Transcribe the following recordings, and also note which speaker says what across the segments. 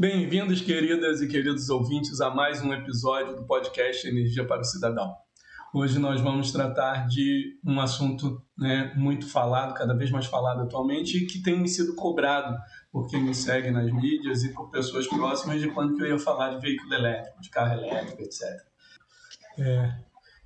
Speaker 1: Bem-vindos, queridas e queridos ouvintes, a mais um episódio do podcast Energia para o Cidadão. Hoje nós vamos tratar de um assunto né, muito falado, cada vez mais falado atualmente, e que tem me sido cobrado por quem me segue nas mídias e por pessoas próximas de quando eu ia falar de veículo elétrico, de carro elétrico, etc. É,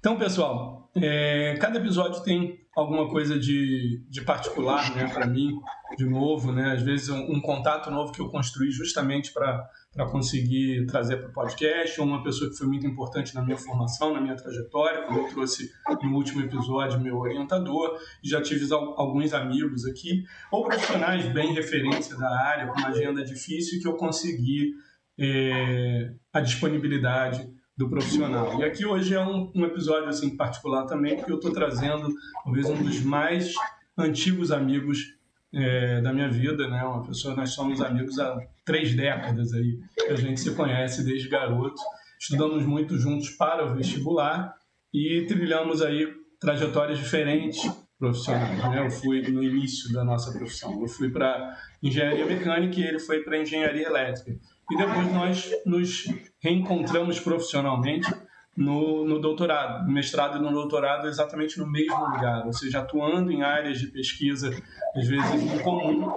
Speaker 1: então, pessoal, é, cada episódio tem alguma coisa de, de particular né, para mim, de novo, né? às vezes um, um, contato novo que eu construí justamente para conseguir trazer para o podcast, ou uma pessoa que foi muito importante na minha formação, na minha trajetória, como eu trouxe no último episódio meu orientador, já tive alguns amigos aqui, ou profissionais bem referência da área, com uma agenda difícil, que eu consegui é, a disponibilidade do profissional. E aqui hoje é um, um episódio assim particular também, porque eu estou trazendo talvez um dos mais antigos amigos é, da minha vida, né? Uma pessoa, nós somos amigos há três décadas aí, a gente se conhece desde garoto. Estudamos muito juntos para o vestibular e trilhamos aí trajetórias diferentes profissionais. Né? Eu fui no início da nossa profissão, eu fui para engenharia mecânica e ele foi para engenharia elétrica e depois nós nos reencontramos profissionalmente no, no doutorado, no mestrado e no doutorado exatamente no mesmo lugar, ou seja, atuando em áreas de pesquisa às vezes em comum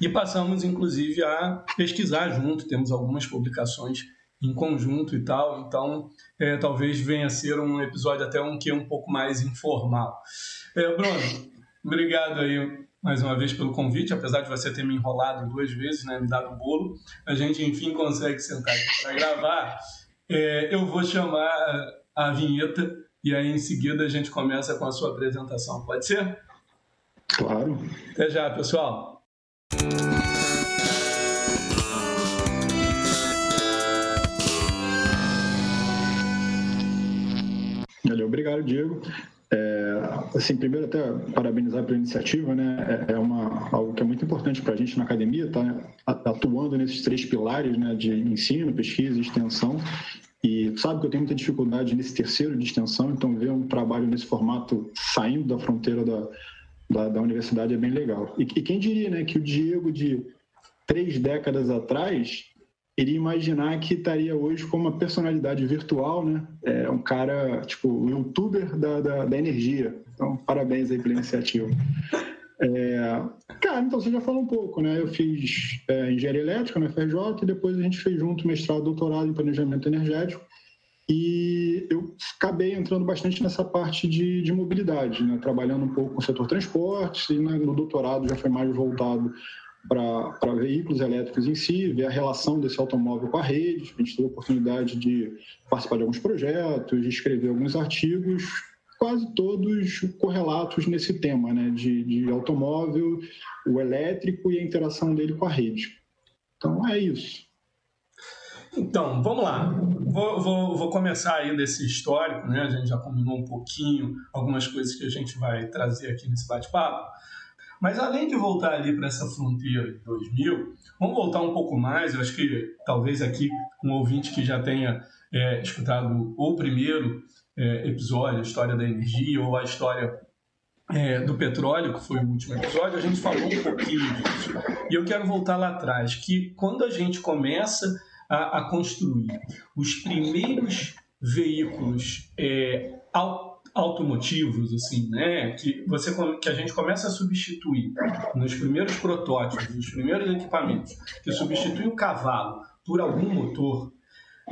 Speaker 1: e passamos inclusive a pesquisar junto, temos algumas publicações em conjunto e tal, então é, talvez venha a ser um episódio até um que um pouco mais informal. É, Bruno, obrigado aí mais uma vez pelo convite, apesar de você ter me enrolado duas vezes, né, me dado um bolo, a gente enfim consegue sentar aqui para gravar. É, eu vou chamar a vinheta e aí em seguida a gente começa com a sua apresentação. Pode ser?
Speaker 2: Claro.
Speaker 1: Até já, pessoal.
Speaker 2: Valeu, obrigado, Diego. É, assim, primeiro até parabenizar pela iniciativa, né? É, é uma, algo que é muito importante para a gente na academia, tá atuando nesses três pilares, né? De ensino, pesquisa e extensão. E sabe que eu tenho muita dificuldade nesse terceiro de extensão, então ver um trabalho nesse formato saindo da fronteira da, da, da universidade é bem legal. E, e quem diria, né? Que o Diego de três décadas atrás iria imaginar que estaria hoje como uma personalidade virtual, né? É um cara, tipo, um youtuber da, da, da energia. Então, parabéns aí pela iniciativa. É, cara, então você já falou um pouco, né? Eu fiz é, engenharia elétrica na FRJ e depois a gente fez junto mestrado, doutorado em planejamento energético. E eu acabei entrando bastante nessa parte de, de mobilidade, né? trabalhando um pouco com o setor transportes e no doutorado já foi mais voltado para veículos elétricos em si, ver a relação desse automóvel com a rede. A gente teve a oportunidade de participar de alguns projetos, de escrever alguns artigos, quase todos correlatos nesse tema, né, de, de automóvel, o elétrico e a interação dele com a rede. Então é isso.
Speaker 1: Então, vamos lá. Vou, vou, vou, começar aí desse histórico, né? A gente já combinou um pouquinho algumas coisas que a gente vai trazer aqui nesse bate-papo. Mas além de voltar ali para essa fronteira de 2000, vamos voltar um pouco mais. Eu acho que talvez aqui um ouvinte que já tenha é, escutado o primeiro é, episódio, a história da energia ou a história é, do petróleo, que foi o último episódio, a gente falou um pouquinho disso. E eu quero voltar lá atrás, que quando a gente começa a, a construir os primeiros veículos é, automotivos, assim, né? Que, você, que a gente começa a substituir nos primeiros protótipos, nos primeiros equipamentos, que substitui o cavalo por algum motor,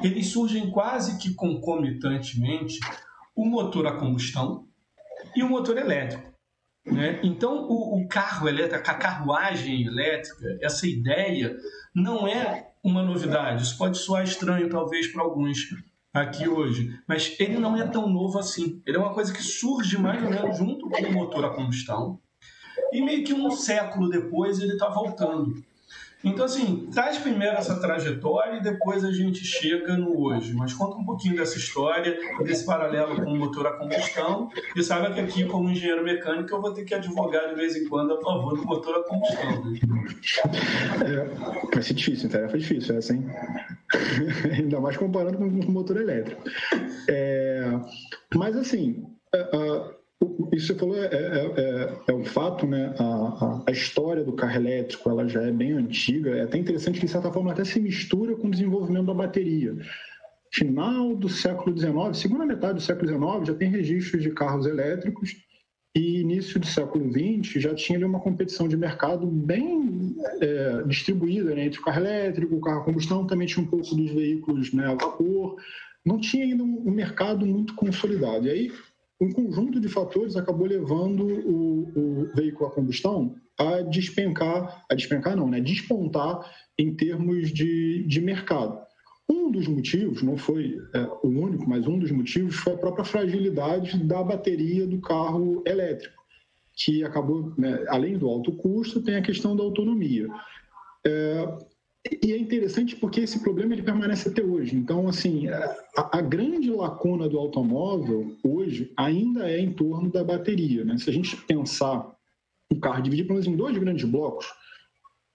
Speaker 1: eles surgem quase que concomitantemente o motor a combustão e o motor elétrico. Né? Então, o, o carro elétrico, a carruagem elétrica, essa ideia não é uma novidade. Isso pode soar estranho, talvez, para alguns aqui hoje, mas ele não é tão novo assim. Ele é uma coisa que surge mais ou menos junto com o motor a combustão e meio que um século depois ele está voltando. Então, assim, traz primeiro essa trajetória e depois a gente chega no hoje. Mas conta um pouquinho dessa história, desse paralelo com o motor a combustão. E saiba que aqui, como engenheiro mecânico, eu vou ter que advogar de vez em quando a favor do motor a combustão. Né?
Speaker 2: É, vai ser difícil, tarefa difícil essa, hein? Ainda mais comparando com o motor elétrico. É, mas, assim, uh, Isso você falou é, é, é, é um fato, né? A, a, a, história do carro elétrico ela já é bem antiga. É até interessante que, de certa forma, até se mistura com o desenvolvimento da bateria. Final do século XIX, segunda metade do século XIX, já tem registros de carros elétricos e início do século XX já tinha ali uma competição de mercado bem é, distribuída né, entre o carro elétrico, o carro a combustão, também tinha um pouco dos veículos né, a vapor. Não tinha ainda um, um mercado muito consolidado. E aí, um conjunto de fatores acabou levando o, o, veículo a combustão a despencar, a despencar não, né, despontar em termos de, de mercado. Um dos motivos, não foi é, o único, mas um dos motivos foi a própria fragilidade da bateria do carro elétrico, que acabou, né, além do alto custo, tem a questão da autonomia. É, e é interessante porque esse problema ele permanece até hoje. Então, assim, a, a, grande lacuna do automóvel hoje ainda é em torno da bateria. Né? Se a gente pensar um carro dividido em dois grandes blocos,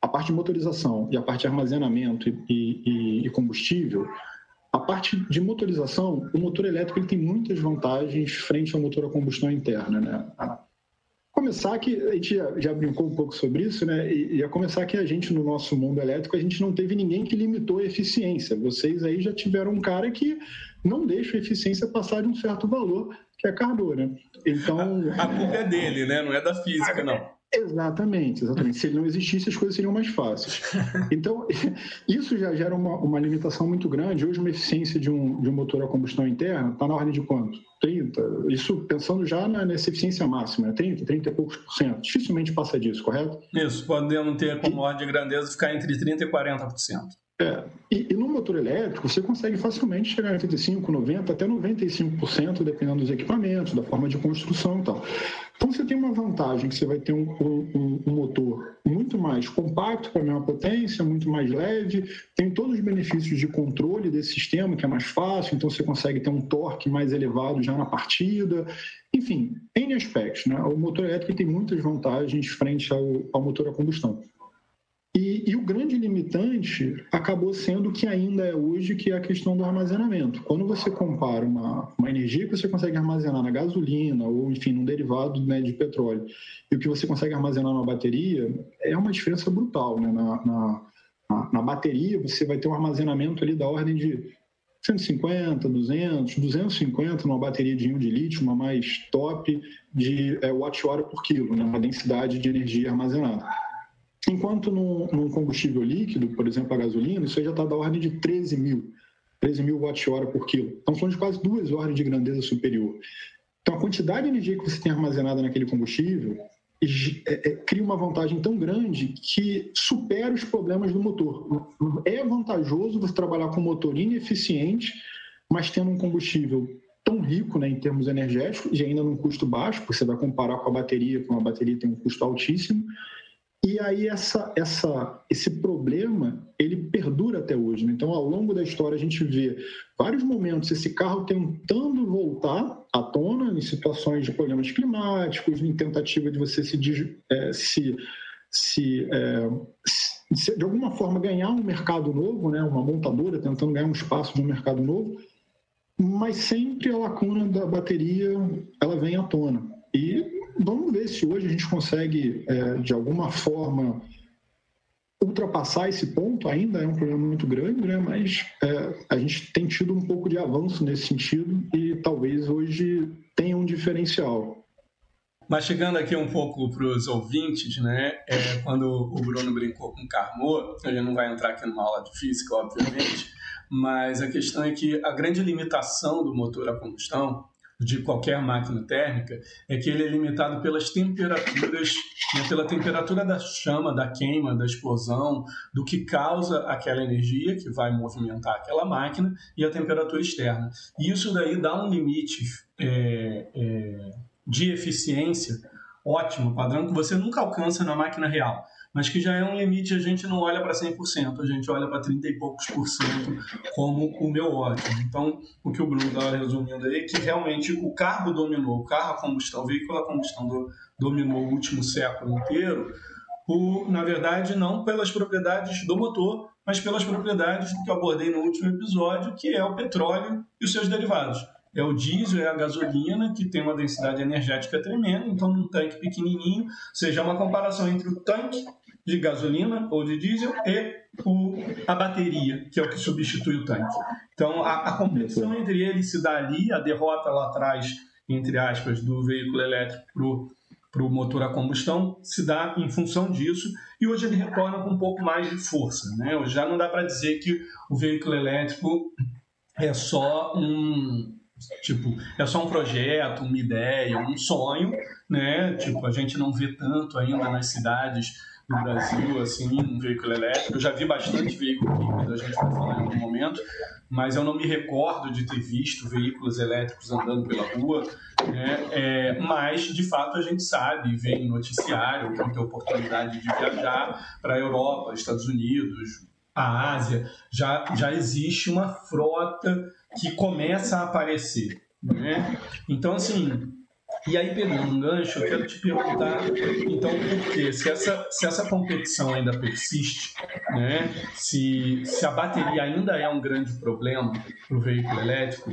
Speaker 2: a parte de motorização e a parte de armazenamento e, e, e combustível, a parte de motorização, o motor elétrico ele tem muitas vantagens frente ao motor a combustão interna. Né? Começar que, a gente já, já, brincou um pouco sobre isso, né? e a começar que a gente, no nosso mundo elétrico, a gente não teve ninguém que limitou a eficiência. Vocês aí já tiveram um cara que não deixa a eficiência passar de um certo valor, que é carbono. Né?
Speaker 1: Então... A, a culpa é dele, né? não é da física, não.
Speaker 2: Exatamente, exatamente. Se ele não existisse, as coisas seriam mais fáceis. Então, isso já gera uma, uma limitação muito grande. Hoje, uma eficiência de um, de um motor a combustão interna está na ordem de quanto? 30. Isso pensando já na, nessa eficiência máxima, 30, né? 30 e poucos por cento. Dificilmente passa disso, correto?
Speaker 1: Isso, podendo ter como ordem de grandeza ficar entre 30 e 40%.
Speaker 2: É, e, e, no motor elétrico você consegue facilmente chegar a 85, 90, até 95%, dependendo dos equipamentos, da forma de construção e tal. Então você tem uma vantagem que você vai ter um, um, um motor muito mais compacto para a mesma potência, muito mais leve, tem todos os benefícios de controle desse sistema, que é mais fácil, então você consegue ter um torque mais elevado já na partida. Enfim, N aspectos. Né? O motor elétrico tem muitas vantagens frente ao, ao motor a combustão. E, o grande limitante acabou sendo que ainda é hoje, que é a questão do armazenamento. Quando você compara uma, uma energia que você consegue armazenar na gasolina ou, enfim, num derivado né, de petróleo e o que você consegue armazenar na bateria, é uma diferença brutal. Né? Na, na, na bateria, você vai ter um armazenamento ali da ordem de 150, 200, 250 numa bateria de íon de lítio, uma mais top de é, watt-hora por quilo, né? uma densidade de energia armazenada. Enquanto num, num, combustível líquido, por exemplo, a gasolina, isso aí já está da ordem de 13 mil, 13 mil watt-hora por quilo. Então, são de quase duas ordens de grandeza superior. Então, a quantidade de energia que você tem armazenada naquele combustível é, é, cria uma vantagem tão grande que supera os problemas do motor. É vantajoso você trabalhar com um motor ineficiente, mas tendo um combustível tão rico né, em termos energéticos e ainda num custo baixo, porque você vai comparar com a bateria, que uma bateria tem um custo altíssimo, e aí essa, essa, esse problema ele perdura até hoje. Né? Então, ao longo da história, a gente vê vários momentos esse carro tentando voltar à tona em situações de problemas climáticos, em tentativa de você se, é, se, se, é, se, de alguma forma ganhar um mercado novo, né? uma montadora tentando ganhar um espaço de um mercado novo, mas sempre a lacuna da bateria ela vem à tona. E vamos ver se hoje a gente consegue, é, de alguma forma, ultrapassar esse ponto. Ainda é um problema muito grande, né? mas é, a gente tem tido um pouco de avanço nesse sentido e talvez hoje tenha um diferencial.
Speaker 1: Mas chegando aqui um pouco para os ouvintes, né? É, quando o Bruno brincou com o Carmo, gente não vai entrar aqui numa aula de física, obviamente, mas a questão é que a grande limitação do motor a combustão de qualquer máquina térmica é que ele é limitado pelas temperaturas, né, pela temperatura da chama, da queima, da explosão, do que causa aquela energia que vai movimentar aquela máquina e a temperatura externa. E isso daí dá um limite é, é, de eficiência ótimo, padrão que você nunca alcança na máquina real mas que já é um limite, a gente não olha para 100%, a gente olha para 30 e poucos por cento como o meu ótimo. Então, o que o Bruno estava resumindo aí é que realmente o carro dominou, o carro a combustão, o veículo a combustão do, dominou o último século inteiro, por, na verdade, não pelas propriedades do motor, mas pelas propriedades que eu abordei no último episódio, que é o petróleo e os seus derivados. É o diesel, é a gasolina, que tem uma densidade energética tremenda, então num tanque pequenininho, seja, é uma comparação entre o tanque de gasolina ou de diesel e o, a bateria, que é o que substitui o tanque. Então, a, a competição entre eles se dá ali, a derrota lá atrás, entre aspas, do veículo elétrico para o motor a combustão se dá em função disso e hoje ele retorna com um pouco mais de força. Né? Hoje já não dá para dizer que o veículo elétrico é só um tipo é só um projeto, uma ideia, um sonho, né? Tipo a gente não vê tanto ainda nas cidades no Brasil, assim, um veículo elétrico. Eu já vi bastante veículo híbrido, a gente vai falar em algum momento, mas eu não me recordo de ter visto veículos elétricos andando pela rua. Né? É, mas, de fato, a gente sabe, vê em noticiário, quem tem oportunidade de viajar para a Europa, Estados Unidos, a Ásia, já, já existe uma frota que começa a aparecer. Né? Então, assim, e aí, pegando um gancho, eu quero te perguntar, então, por quê? Se essa, se essa competição ainda persiste, né? se, se a bateria ainda é um grande problema para o veículo elétrico,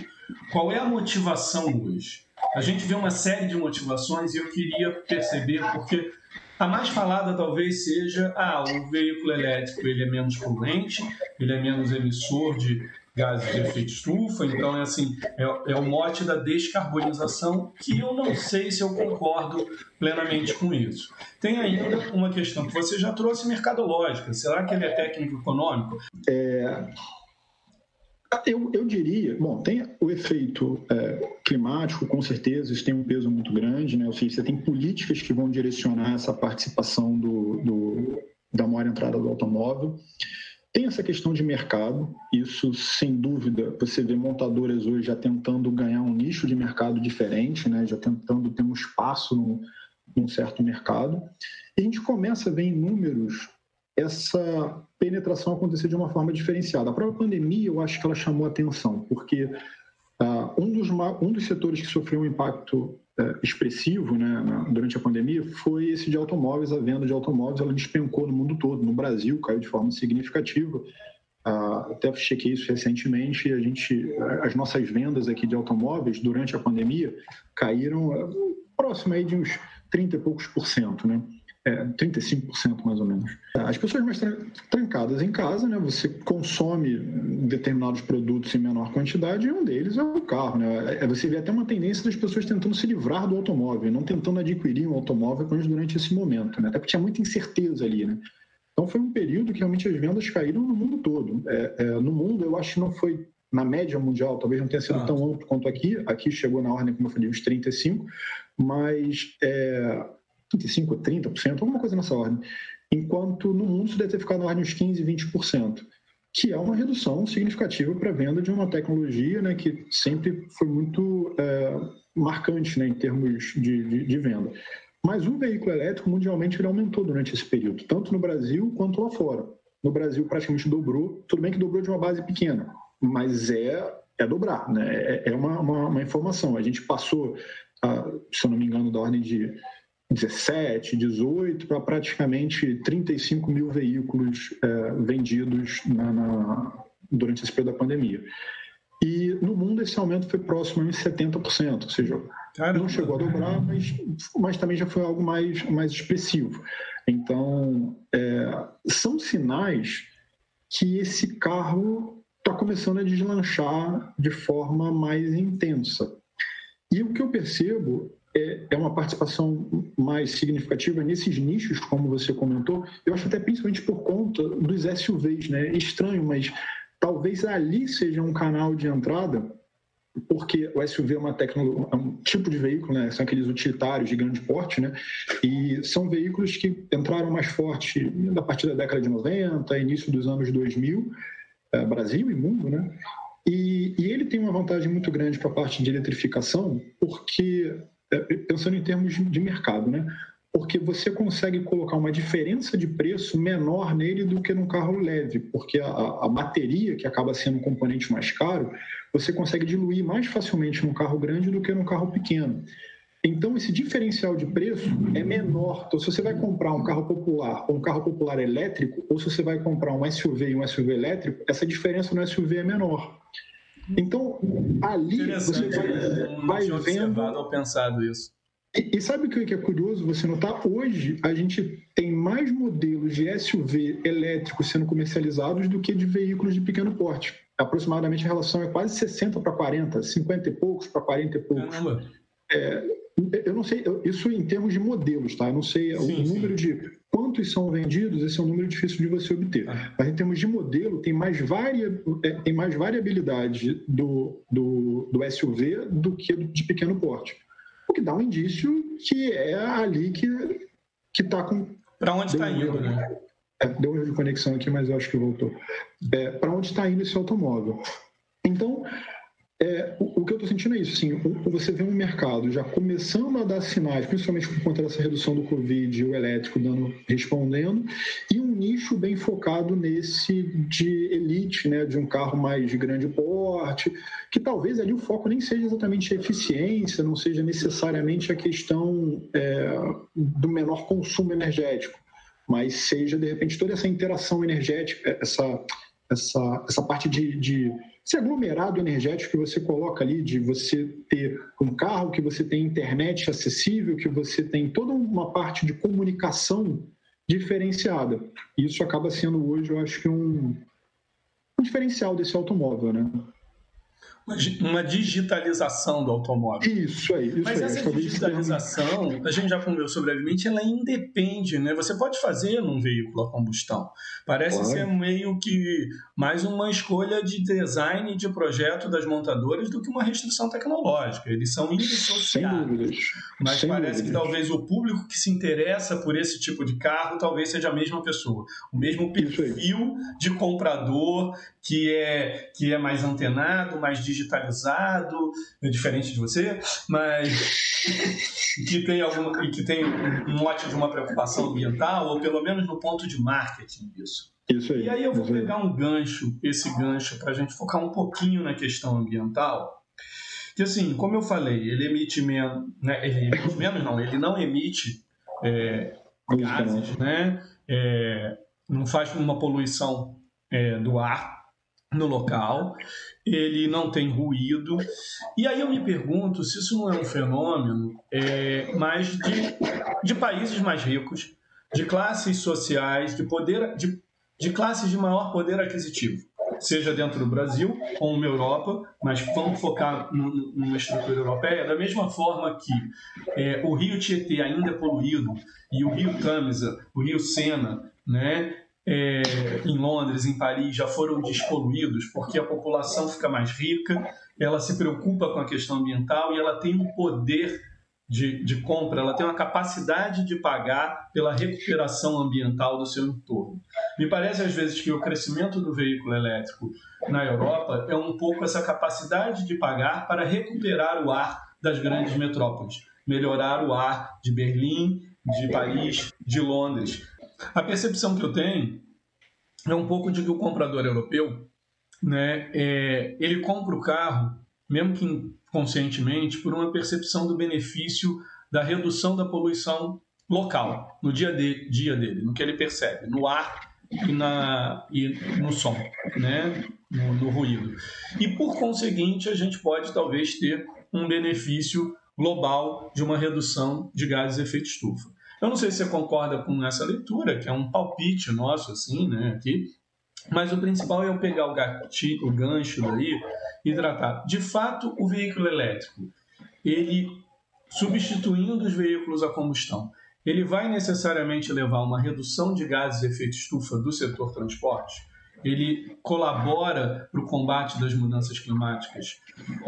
Speaker 1: qual é a motivação hoje? A gente vê uma série de motivações e eu queria perceber, porque a mais falada talvez seja, ah, o veículo elétrico ele é menos poluente, ele é menos emissor de gases de efeito estufa. Então, é assim, é, é, o mote da descarbonização que eu não sei se eu concordo plenamente com isso. Tem ainda uma questão que você já trouxe mercadológica. Será que ele é técnico-econômico?
Speaker 2: É... Eu, eu, diria, bom, tem o efeito é, climático, com certeza, isso tem um peso muito grande, né? ou seja, você tem políticas que vão direcionar essa participação do, do da maior entrada do automóvel. Tem essa questão de mercado, isso sem dúvida, você vê montadoras hoje já tentando ganhar um nicho de mercado diferente, né? já tentando ter um espaço num, num certo mercado. E a gente começa a ver em números essa penetração acontecer de uma forma diferenciada. A própria pandemia, eu acho que ela chamou atenção, porque uh, um, dos, um dos setores que sofreu um impacto é, expressivo né, durante a pandemia foi esse de automóveis. A venda de automóveis ela despencou no mundo todo. No Brasil, caiu de forma significativa. Ah, até chequei isso recentemente. A gente, as nossas vendas aqui de automóveis durante a pandemia caíram é, próximo aí de uns 30 e poucos por cento, né? É, 35% mais ou menos. As pessoas mais trancadas em casa, né, você consome determinados produtos em menor quantidade e um deles é o carro. Né? É, você vê até uma tendência das pessoas tentando se livrar do automóvel, não tentando adquirir um automóvel durante esse momento, né? até porque tinha muita incerteza ali. Né? Então foi um período que realmente as vendas caíram no mundo todo. É, é, no mundo, eu acho que não foi na média mundial, talvez não tenha sido ah. tão amplo quanto aqui. Aqui chegou na ordem, como eu falei, uns 35, mas é, 25%, 30%, alguma coisa nessa ordem. Enquanto no mundo isso deve ter ficado na ordem de uns 15%, 20%, que é uma redução significativa para a venda de uma tecnologia né, que sempre foi muito é, marcante né, em termos de, de, de, venda. Mas o veículo elétrico mundialmente ele aumentou durante esse período, tanto no Brasil quanto lá fora. No Brasil praticamente dobrou, tudo bem que dobrou de uma base pequena, mas é, é dobrar, né? é, é uma, uma, uma informação. A gente passou, a, se eu não me engano, da ordem de 17, 18 para praticamente 35 mil veículos é, vendidos na, na, durante esse período da pandemia. E no mundo esse aumento foi próximo a 70%, ou seja, Caramba. não chegou a dobrar, mas, mas também já foi algo mais, mais expressivo. Então, é, são sinais que esse carro está começando a deslanchar de forma mais intensa. E o que eu percebo é, é uma participação mais significativa nesses nichos, como você comentou. Eu acho até principalmente por conta dos SUVs, né? É estranho, mas talvez ali seja um canal de entrada, porque o SUV é uma é um tipo de veículo, né? São aqueles utilitários de grande porte, né? E são veículos que entraram mais forte a partir da década de 90, início dos anos 2000, é, Brasil e mundo, né? E, e, ele tem uma vantagem muito grande para a parte de eletrificação, porque pensando em termos de mercado, né? Porque você consegue colocar uma diferença de preço menor nele do que num carro leve, porque a, a bateria, que acaba sendo um componente mais caro, você consegue diluir mais facilmente num carro grande do que num carro pequeno. Então, esse diferencial de preço é menor. Então, se você vai comprar um carro popular ou um carro popular elétrico, ou se você vai comprar um SUV e um SUV elétrico, essa diferença no SUV é menor. Então, ali você vai, vai vendo.
Speaker 1: ou pensado isso.
Speaker 2: E, e sabe o que é curioso você notar? Hoje a gente tem mais modelos de SUV elétricos sendo comercializados do que de veículos de pequeno porte. Aproximadamente a relação é quase 60 para 40, 50 e poucos para 40 e poucos. Caramba. É, eu não sei, isso em termos de modelos, tá? Eu não sei sim, o número sim. de quantos são vendidos, esse é um número difícil de você obter. Ah. Mas em termos de modelo, tem mais, varia, é, tem mais variabilidade do, do, do SUV do que de pequeno porte. O que dá um indício que é ali que está com.
Speaker 1: Para onde está indo, né?
Speaker 2: É, deu um erro de conexão aqui, mas eu acho que voltou. É, Para onde está indo esse automóvel? Então, é, o, o, que eu estou sentindo é isso, assim, você vê um mercado já começando a dar sinais, principalmente por conta dessa redução do Covid, o elétrico dando, respondendo, e um nicho bem focado nesse de elite, né, de um carro mais de grande porte, que talvez ali o foco nem seja exatamente a eficiência, não seja necessariamente a questão é, do menor consumo energético, mas seja, de repente, toda essa interação energética, essa, essa, essa parte de, de esse aglomerado energético que você coloca ali, de você ter um carro, que você tem internet acessível, que você tem toda uma parte de comunicação diferenciada. Isso acaba sendo hoje, eu acho que um, um diferencial desse automóvel, né?
Speaker 1: Uma digitalização do automóvel.
Speaker 2: Isso aí. Isso
Speaker 1: Mas
Speaker 2: aí.
Speaker 1: essa digitalização, a gente já conversou brevemente, ela independe, né? Você pode fazer num veículo a combustão. Parece claro. ser meio que mais uma escolha de design de projeto das montadoras do que uma restrição tecnológica. Eles são indissociáveis. Mas Sem parece dúvidas. que talvez o público que se interessa por esse tipo de carro talvez seja a mesma pessoa. O mesmo perfil de comprador que é, que é mais antenado, mais digitalizado, é diferente de você, mas que tem alguma que tem um mote de uma preocupação ambiental, ou pelo menos no ponto de marketing disso.
Speaker 2: Isso aí.
Speaker 1: E aí eu vou pegar um gancho, esse gancho, para a gente focar um pouquinho na questão ambiental. Que assim, como eu falei, ele emite menos, né, ele emite menos não, ele não emite é, gases, né? É, não faz uma poluição é, do ar no local, ele não tem ruído. E aí eu me pergunto se isso não é um fenômeno é, mais de, de países mais ricos, de classes sociais, de poder, de, de classes de maior poder aquisitivo. Seja dentro do Brasil ou na Europa, mas vamos focar numa estrutura europeia, da mesma forma que é, o rio Tietê ainda é poluído e o rio Tamisa, o rio Sena, né, é, em Londres, em Paris, já foram despoluídos porque a população fica mais rica, ela se preocupa com a questão ambiental e ela tem um poder de, de compra, ela tem uma capacidade de pagar pela recuperação ambiental do seu entorno. Me parece às vezes que o crescimento do veículo elétrico na Europa é um pouco essa capacidade de pagar para recuperar o ar das grandes metrópoles, melhorar o ar de Berlim, de Paris, de Londres. A percepção que eu tenho é um pouco de que o comprador europeu, né, é, ele compra o carro, mesmo que inconscientemente, por uma percepção do benefício da redução da poluição local, no dia, de, dia dele, no que ele percebe, no ar e, na, e no som, né, no, no ruído. E por conseguinte, a gente pode talvez ter um benefício global de uma redução de gases de efeito estufa. Eu não sei se você concorda com essa leitura, que é um palpite nosso, assim, né, aqui, mas o principal é eu pegar o, gatilho, o gancho daí e tratar. De fato, o veículo elétrico, ele substituindo os veículos a combustão, ele vai necessariamente levar uma redução de gases de efeito estufa do setor transporte? Ele colabora para o combate das mudanças climáticas?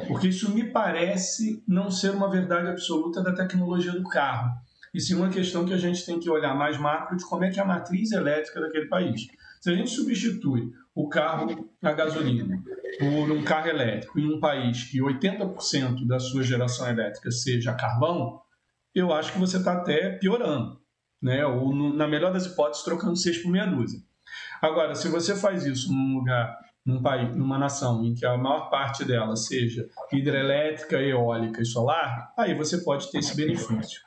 Speaker 1: Porque isso me parece não ser uma verdade absoluta da tecnologia do carro e sim uma questão que a gente tem que olhar mais macro de como é que é a matriz elétrica daquele país. Se a gente substitui o carro a gasolina por um carro elétrico em um país que 80% da sua geração elétrica seja carvão, eu acho que você está até piorando, né? ou na melhor das hipóteses, trocando seis por meia dúzia. Agora, se você faz isso num lugar, num país, numa nação em que a maior parte dela seja hidrelétrica, eólica e solar, aí você pode ter esse benefício.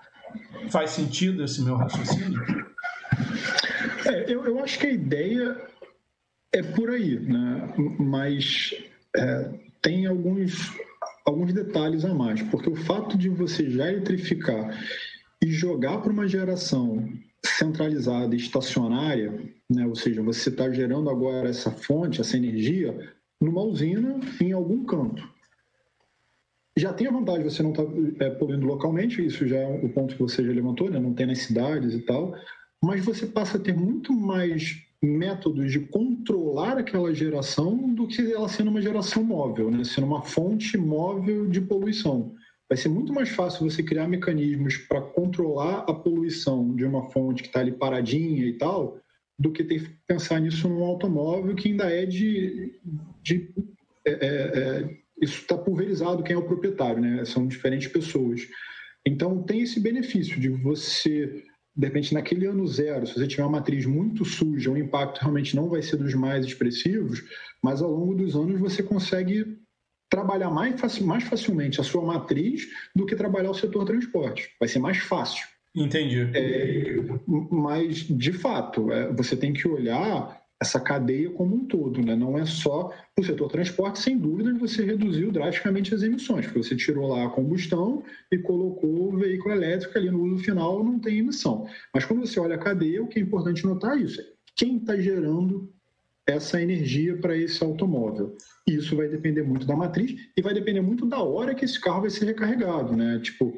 Speaker 1: Faz sentido esse meu raciocínio?
Speaker 2: É, eu, eu acho que a ideia é por aí, né? mas é, tem alguns, alguns detalhes a mais, porque o fato de você já eletrificar e jogar para uma geração centralizada e estacionária, né, ou seja, você está gerando agora essa fonte, essa energia, numa usina em algum canto. Já tem a vantagem você não estar tá, é, poluindo localmente, isso já é o ponto que você já levantou, né, não tem nas cidades e tal, mas você passa a ter muito mais métodos de controlar aquela geração do que ela sendo uma geração móvel, né? sendo uma fonte móvel de poluição. Vai ser muito mais fácil você criar mecanismos para controlar a poluição de uma fonte que está ali paradinha e tal, do que ter que pensar nisso num automóvel que ainda é de. de é, é, é isso está pulverizado quem é o proprietário, né? São diferentes pessoas. Então tem esse benefício de você de repente, naquele ano zero, se você tiver uma matriz muito suja, o impacto realmente não vai ser dos mais expressivos, mas ao longo dos anos você consegue trabalhar mais, mais facilmente a sua matriz do que trabalhar o setor transporte. Vai ser mais fácil.
Speaker 1: Entendi.
Speaker 2: É, mas, de fato, é, você tem que olhar essa cadeia como um todo, né? não é só o setor transporte, sem dúvida você reduziu drasticamente as emissões, porque você tirou lá a combustão e colocou o veículo elétrico ali no uso final, não tem emissão. Mas quando você olha a cadeia, o que é importante notar é isso, quem está gerando essa energia para esse automóvel. Isso vai depender muito da matriz e vai depender muito da hora que esse carro vai ser recarregado, né? Tipo,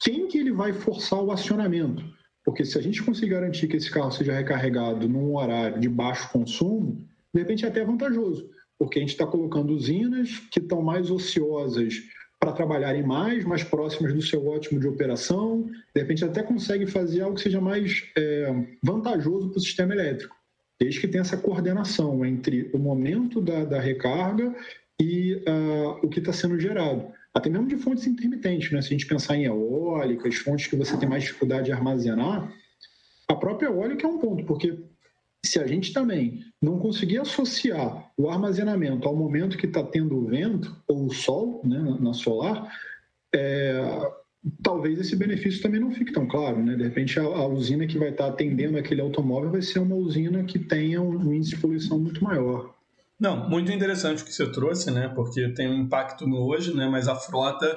Speaker 2: quem que ele vai forçar o acionamento? Porque se a gente conseguir garantir que esse carro seja recarregado num horário de baixo consumo, de repente é até vantajoso, porque a gente está colocando usinas que estão mais ociosas para trabalharem mais, mais próximas do seu ótimo de operação, de repente até consegue fazer algo que seja mais é, vantajoso para o sistema elétrico, desde que tenha essa coordenação entre o momento da, da recarga e uh, o que está sendo gerado até mesmo de fontes intermitentes, né? Se a gente pensar em eólicas, fontes que você tem mais dificuldade de armazenar, a própria eólica é um ponto, porque se a gente também não conseguir associar o armazenamento ao momento que está tendo o vento ou o sol, né, na solar, é, talvez esse benefício também não fique tão claro, né? De repente a, a usina que vai estar tá atendendo aquele automóvel vai ser uma usina que tenha um índice de poluição muito maior.
Speaker 1: Não, muito interessante o que você trouxe, né? Porque tem um impacto no hoje, né? Mas a frota,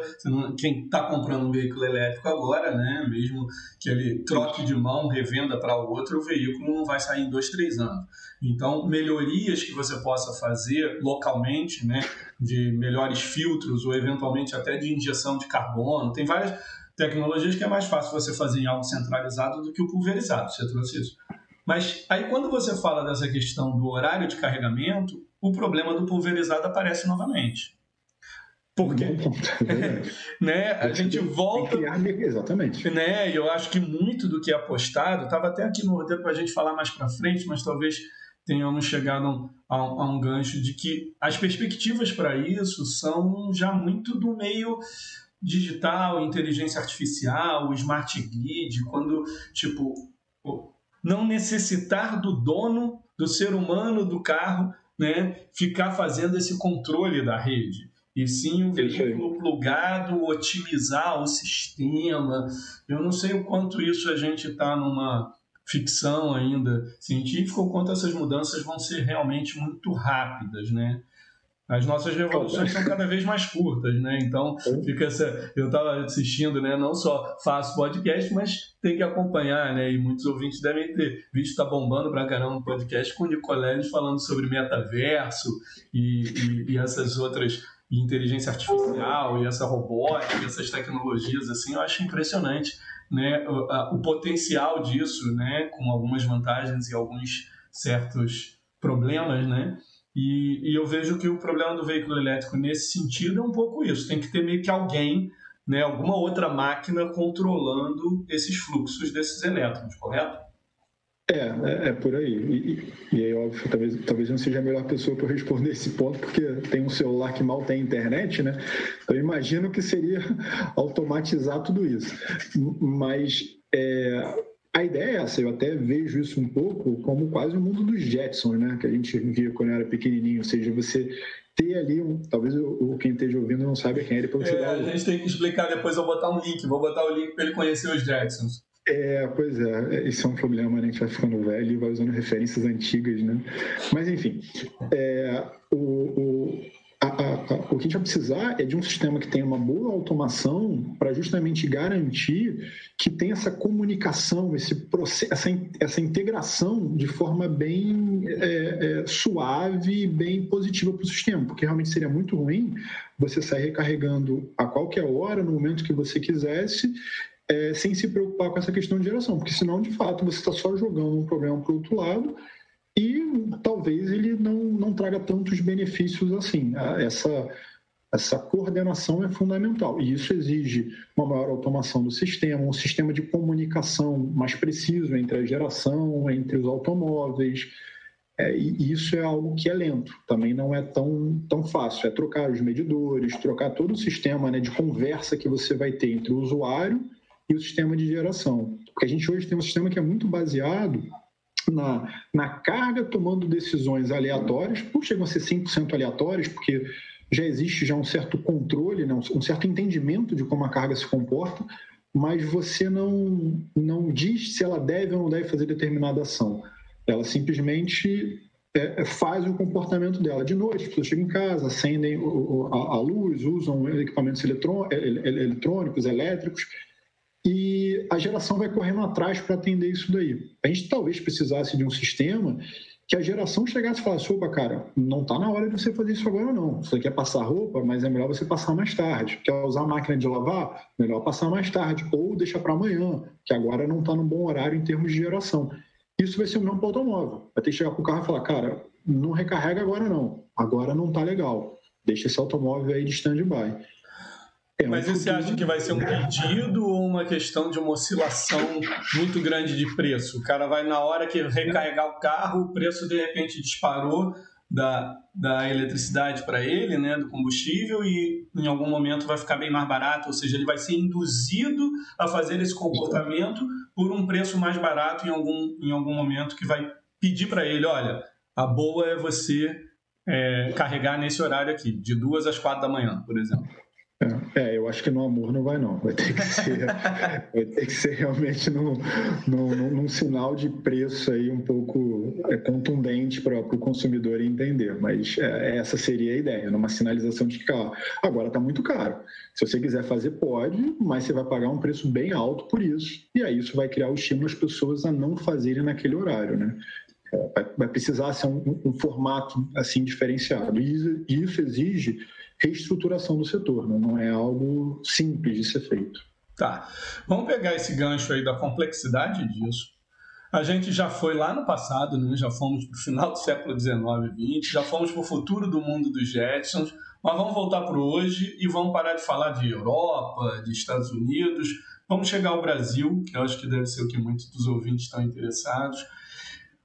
Speaker 1: quem está comprando um veículo elétrico agora, né? Mesmo que ele troque de mão, revenda para outro, o veículo não vai sair em dois, três anos. Então, melhorias que você possa fazer localmente, né? De melhores filtros ou eventualmente até de injeção de carbono, tem várias tecnologias que é mais fácil você fazer em algo centralizado do que o pulverizado. Você trouxe isso. Mas aí quando você fala dessa questão do horário de carregamento, o problema do pulverizado aparece novamente. Porque né, a gente volta.
Speaker 2: Exatamente.
Speaker 1: Né, eu acho que muito do que é apostado, estava até aqui no roteiro para a gente falar mais para frente, mas talvez tenhamos chegado a um, a um gancho de que as perspectivas para isso são já muito do meio digital, inteligência artificial, smart grid, quando tipo não necessitar do dono, do ser humano do carro, né, ficar fazendo esse controle da rede. E sim o veículo plugado, otimizar o sistema. Eu não sei o quanto isso a gente está numa ficção ainda científica ou quanto essas mudanças vão ser realmente muito rápidas, né? As nossas revoluções são cada vez mais curtas, né? Então, fica essa. Eu estava assistindo, né? Não só faço podcast, mas tem que acompanhar, né? E muitos ouvintes devem ter visto tá bombando pra caramba um podcast com o Nicoleles falando sobre metaverso e, e, e essas outras e inteligência artificial e essa robótica, essas tecnologias assim, eu acho impressionante, né, o, a, o potencial disso, né, com algumas vantagens e alguns certos problemas, né? E, e, eu vejo que o problema do veículo elétrico nesse sentido é um pouco isso. Tem que ter meio que alguém, né, alguma outra máquina controlando esses fluxos desses elétrons, correto?
Speaker 2: É, é, é por aí. E, e aí, óbvio, talvez, talvez não seja a melhor pessoa para responder esse ponto, porque tem um celular que mal tem internet, né? Então, eu imagino que seria automatizar tudo isso. Mas é, a ideia é essa, eu até vejo isso um pouco como quase o mundo dos Jetsons, né? Que a gente via quando era pequenininho, ou seja, você ter ali um. Talvez o, quem esteja ouvindo não saiba quem é ele para você
Speaker 1: é, dar. A gente tem que explicar depois, eu vou botar um link, vou botar o link para ele conhecer os Jetsons.
Speaker 2: É, pois é, isso é um problema, né? A gente vai ficando velho e vai usando referências antigas, né? Mas enfim, é, o, o a, a, o que a gente vai precisar é de um sistema que tenha uma boa automação para justamente garantir que tem essa comunicação, esse processo, essa, essa integração de forma bem é, é, suave e bem positiva para o sistema, porque realmente seria muito ruim você sair recarregando a qualquer hora, no momento que você quisesse, é, sem se preocupar com essa questão de geração, porque senão, de fato, você está só jogando um problema para o outro lado e talvez ele não, não traga tantos benefícios assim. Essa, essa coordenação é fundamental e isso exige uma maior automação do sistema, um sistema de comunicação mais preciso entre a geração, entre os automóveis. É, e isso é algo que é lento, também não é tão, tão fácil. É trocar os medidores, trocar todo o sistema né, de conversa que você vai ter entre o usuário e o sistema de geração. Porque a gente hoje tem um sistema que é muito baseado na, na carga, tomando decisões aleatórias, não chegam a ser 100% aleatórias, porque já existe já um certo controle, né, um certo entendimento de como a carga se comporta, mas você não, não diz se ela deve ou não deve fazer determinada ação. Ela simplesmente é, é faz o comportamento dela. De noite, as pessoas chegam em casa, acendem a, a luz, usam equipamentos eletrônicos, elétricos, e a geração vai correndo atrás para atender isso daí. A gente talvez precisasse de um sistema que a geração chegasse e falasse, opa, cara, não está na hora de você fazer isso agora não. Você quer passar roupa, mas é melhor você passar mais tarde. Quer usar a máquina de lavar? Melhor passar mais tarde. Ou deixa para amanhã, que agora não está no bom horário em termos de geração. Isso vai ser o mesmo para o automóvel. Vai ter que chegar para o carro e falar, cara, não recarrega agora não. Agora não está legal. Deixa esse automóvel aí de stand-by.
Speaker 1: É, Mas você acha que vai ser um pedido ou uma questão de uma oscilação muito grande de preço? O cara vai na hora que recarregar o carro, o preço de repente disparou da, da eletricidade para ele, né, do combustível, e em algum momento vai ficar bem mais barato, ou seja, ele vai ser induzido a fazer esse comportamento por um preço mais barato em algum, em algum momento que vai pedir para ele, olha, a boa é você é, carregar nesse horário aqui, de duas às quatro da manhã, por exemplo.
Speaker 2: É, eu acho que no amor não vai não. Vai ter que ser, vai ter que ser realmente num, num, num sinal de preço aí um pouco é, contundente para o consumidor entender. Mas é, essa seria a ideia, numa sinalização de que ó, agora está muito caro. Se você quiser fazer, pode, mas você vai pagar um preço bem alto por isso. E aí isso vai criar o estímulo às pessoas a não fazerem naquele horário, né? Vai, vai precisar ser um, um, formato assim diferenciado. E isso exige reestruturação do setor, né? não é algo simples de ser feito.
Speaker 1: Tá. Vamos pegar esse gancho aí da complexidade disso. A gente já foi lá no passado, né? já fomos para o final do século XIX e XX, já fomos para o futuro do mundo dos Jetsons, mas vamos voltar para hoje e vamos parar de falar de Europa, de Estados Unidos. Vamos chegar ao Brasil, que eu acho que deve ser o que muitos dos ouvintes estão interessados.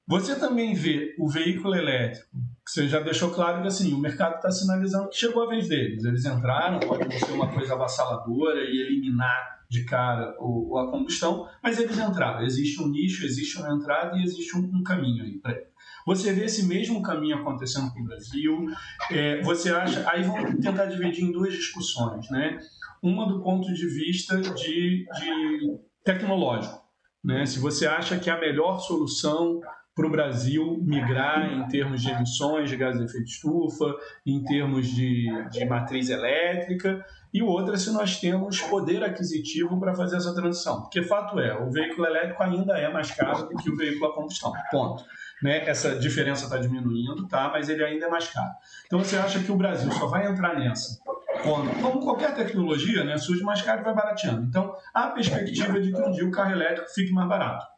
Speaker 1: Você também vê o veículo elétrico, você já deixou claro que assim, o mercado está sinalizando que chegou a vez deles. Eles entraram, pode ser uma coisa avassaladora e eliminar de cara o, a combustão, mas eles entraram. Existe um nicho, existe uma entrada e existe um, um caminho aí para. Você vê esse mesmo caminho acontecendo com o Brasil. É, você acha. Aí vamos tentar dividir em duas discussões, né? Uma do ponto de vista de, de tecnológico. Né? Se você acha que a melhor solução para o Brasil migrar em termos de emissões de gás de efeito estufa, em termos de, de matriz elétrica, e o outro é se nós temos poder aquisitivo para fazer essa transição. Porque fato é, o veículo elétrico ainda é mais caro do que o veículo a combustão. Ponto. Né? Essa diferença está diminuindo, tá? mas ele ainda é mais caro. Então você acha que o Brasil só vai entrar nessa quando, como qualquer tecnologia, né, surge mais caro e vai barateando. Então, há a perspectiva de que um dia o carro elétrico fique mais barato.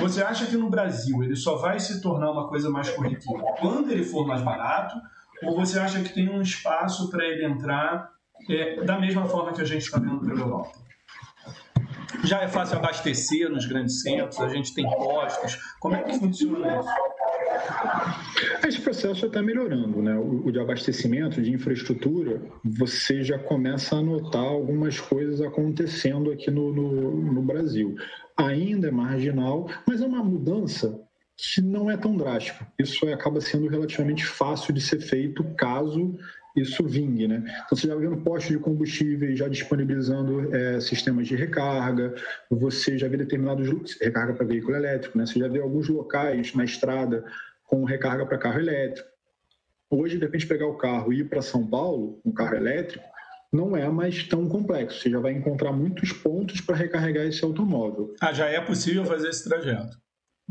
Speaker 1: Você acha que no Brasil ele só vai se tornar uma coisa mais corriqueira quando ele for mais barato? Ou você acha que tem um espaço para ele entrar é, da mesma forma que a gente está vendo pela Europa? Já é fácil abastecer nos grandes centros, a gente tem postos. Como é que funciona isso?
Speaker 2: Esse processo já está melhorando, né? O, o, de abastecimento, de infraestrutura, você já começa a notar algumas coisas acontecendo aqui no, no, no Brasil ainda é marginal, mas é uma mudança que não é tão drástica. Isso acaba sendo relativamente fácil de ser feito caso isso vingue, né? Então, você já vê no posto de combustíveis já disponibilizando é, sistemas de recarga, você já vê determinados recarga para veículo elétrico, né? Você já vê alguns locais na estrada com recarga para carro elétrico. hoje, de repente, pegar o carro e ir para São Paulo, um carro elétrico, não é mais tão complexo. Você já vai encontrar muitos pontos para recarregar esse automóvel.
Speaker 1: Ah, já é possível fazer esse trajeto.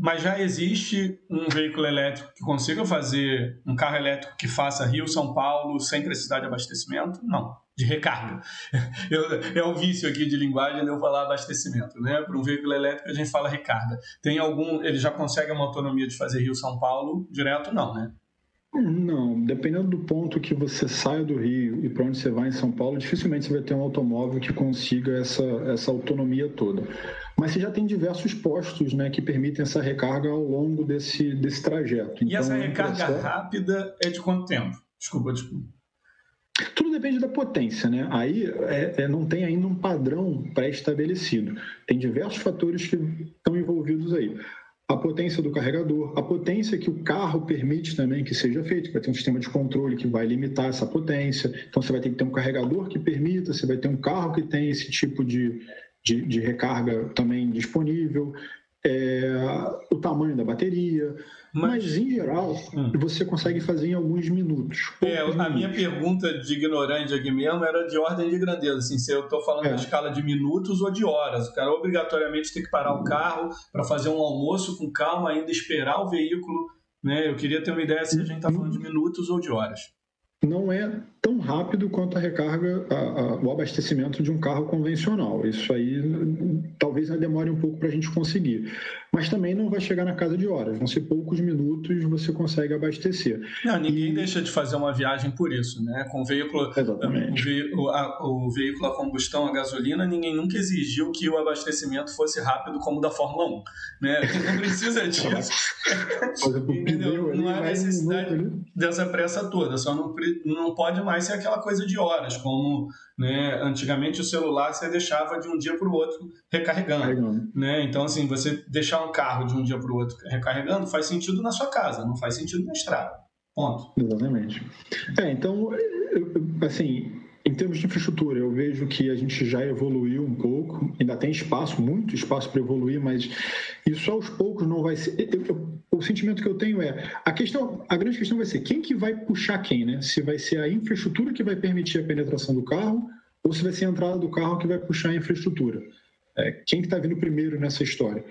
Speaker 1: Mas já existe um veículo elétrico que consiga fazer um carro elétrico que faça Rio-São Paulo sem precisar de abastecimento? Não, de recarga. Eu, é o vício aqui de linguagem de eu falar abastecimento, né? Para um veículo elétrico a gente fala recarga. Tem algum, ele já consegue uma autonomia de fazer Rio-São Paulo direto? Não, né?
Speaker 2: Não, dependendo do ponto que você saia do Rio e para onde você vai em São Paulo, dificilmente você vai ter um automóvel que consiga essa, essa autonomia toda. Mas você já tem diversos postos né, que permitem essa recarga ao longo desse, desse trajeto.
Speaker 1: E então, essa recarga rápida é de quanto tempo? Desculpa, desculpa.
Speaker 2: Tudo depende da potência, né? Aí é, é, não tem ainda um padrão pré-estabelecido. Tem diversos fatores que estão envolvidos aí a potência do carregador, a potência que o carro permite também que seja feito, vai ter um sistema de controle que vai limitar essa potência, então você vai ter que ter um carregador que permita, você vai ter um carro que tem esse tipo de, de, de recarga também disponível, é, o tamanho da bateria, mas, mas em geral hum. você consegue fazer em alguns minutos.
Speaker 1: É, a
Speaker 2: minutos.
Speaker 1: minha pergunta de ignorante aqui mesmo era de ordem de grandeza, assim, se eu estou falando é. de escala de minutos ou de horas. O cara obrigatoriamente tem que parar o carro para fazer um almoço com calma, ainda esperar o veículo. Né? Eu queria ter uma ideia se a gente está falando de minutos ou de horas
Speaker 2: não é tão rápido quanto a recarga, a, a, o abastecimento de um carro convencional. Isso aí talvez demore um pouco para a gente conseguir. Mas também não vai chegar na casa de horas. Vão ser poucos minutos você consegue abastecer.
Speaker 1: Não, ninguém e... deixa de fazer uma viagem por isso, né? Com o veículo,
Speaker 2: Exatamente.
Speaker 1: O, a, o veículo a combustão, a gasolina, ninguém nunca exigiu que o abastecimento fosse rápido como o da Fórmula 1, né? Não precisa disso. Não há necessidade dessa pressa toda. Só não não pode mais ser aquela coisa de horas, como né, antigamente o celular você deixava de um dia para o outro recarregando. Né? Então, assim, você deixar um carro de um dia para o outro recarregando faz sentido na sua casa, não faz sentido na estrada. Ponto.
Speaker 2: Exatamente. É, então, assim, em termos de infraestrutura, eu vejo que a gente já evoluiu um pouco, ainda tem espaço, muito espaço para evoluir, mas isso aos poucos não vai ser. O sentimento que eu tenho é a questão, a grande questão vai ser quem que vai puxar quem, né? Se vai ser a infraestrutura que vai permitir a penetração do carro ou se vai ser a entrada do carro que vai puxar a infraestrutura. É, quem que está vindo primeiro nessa história?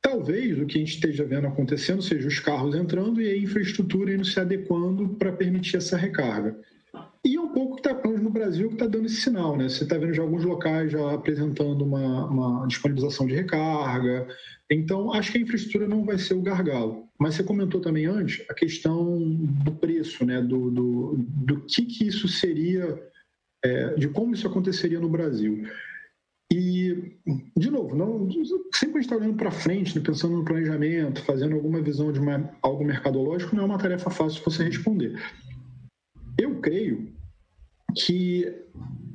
Speaker 2: Talvez o que a gente esteja vendo acontecendo seja os carros entrando e a infraestrutura indo se adequando para permitir essa recarga. E é um pouco que está no Brasil que está dando esse sinal, né? Você está vendo já alguns locais já apresentando uma, uma, disponibilização de recarga. Então, acho que a infraestrutura não vai ser o gargalo. Mas você comentou também antes a questão do preço, né? Do, do, do que, que isso seria, é, de como isso aconteceria no Brasil. E, de novo, não, sempre a gente está olhando para frente, né, pensando no planejamento, fazendo alguma visão de uma, algo mercadológico, não é uma tarefa fácil você responder. Eu creio que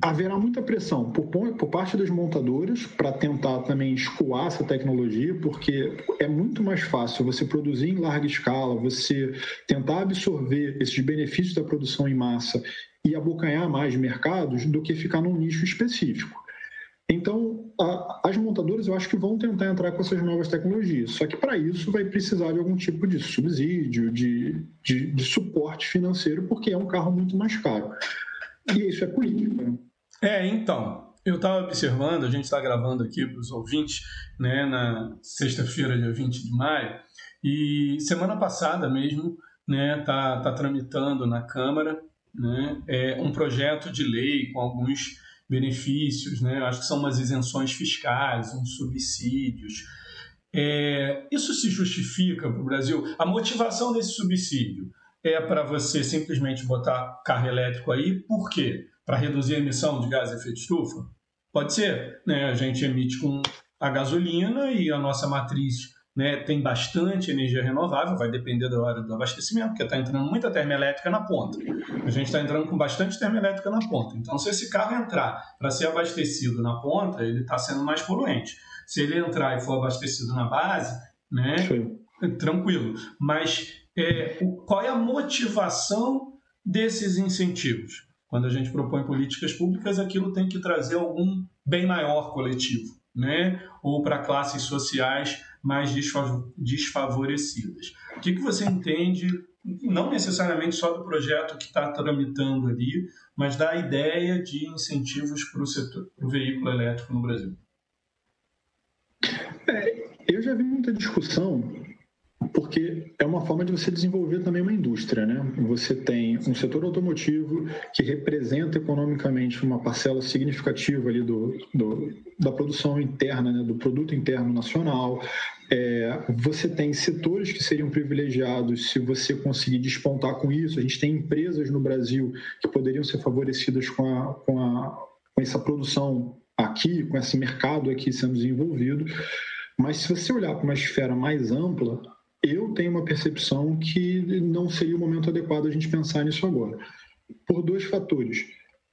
Speaker 2: haverá muita pressão por, por parte das montadoras para tentar também escoar essa tecnologia, porque é muito mais fácil você produzir em larga escala, você tentar absorver esses benefícios da produção em massa e abocanhar mais mercados do que ficar num nicho específico. Então, a, as montadoras eu acho que vão tentar entrar com essas novas tecnologias, só que para isso vai precisar de algum tipo de subsídio, de, de, de, suporte financeiro, porque é um carro muito mais caro. E isso é política. Né?
Speaker 1: É, então, eu estava observando, a gente está gravando aqui para os ouvintes, né, na sexta-feira, dia 20 de maio, e semana passada mesmo, né, tá, tá tramitando na Câmara, né, é um projeto de lei com alguns benefícios, né? acho que são umas isenções fiscais, uns subsídios. É, isso se justifica para o Brasil? A motivação desse subsídio é para você simplesmente botar carro elétrico aí, por quê? Para reduzir a emissão de gás de efeito estufa? Pode ser, né? A gente emite com a gasolina e a nossa matriz né, tem bastante energia renovável, vai depender da hora do abastecimento, porque está entrando muita termoelétrica na ponta. A gente está entrando com bastante termoelétrica na ponta. Então, se esse carro entrar para ser abastecido na ponta, ele está sendo mais poluente. Se ele entrar e for abastecido na base, né, tranquilo. Mas é, o, qual é a motivação desses incentivos? Quando a gente propõe políticas públicas, aquilo tem que trazer algum bem maior coletivo, né? ou para classes sociais mais desfavorecidas. O que, que você entende não necessariamente só do projeto que está tramitando ali, mas da ideia de incentivos para o setor, para o veículo elétrico no Brasil?
Speaker 2: É, eu já vi muita discussão porque é uma forma de você desenvolver também uma indústria, né? Você tem um setor automotivo que representa economicamente uma parcela significativa ali do, do da produção interna, né? do produto interno nacional. É, você tem setores que seriam privilegiados se você conseguir despontar com isso. A gente tem empresas no Brasil que poderiam ser favorecidas com, a, com, a, com essa produção aqui, com esse mercado aqui sendo desenvolvido. Mas se você olhar para uma esfera mais ampla, eu tenho uma percepção que não seria o momento adequado a gente pensar nisso agora, por dois fatores.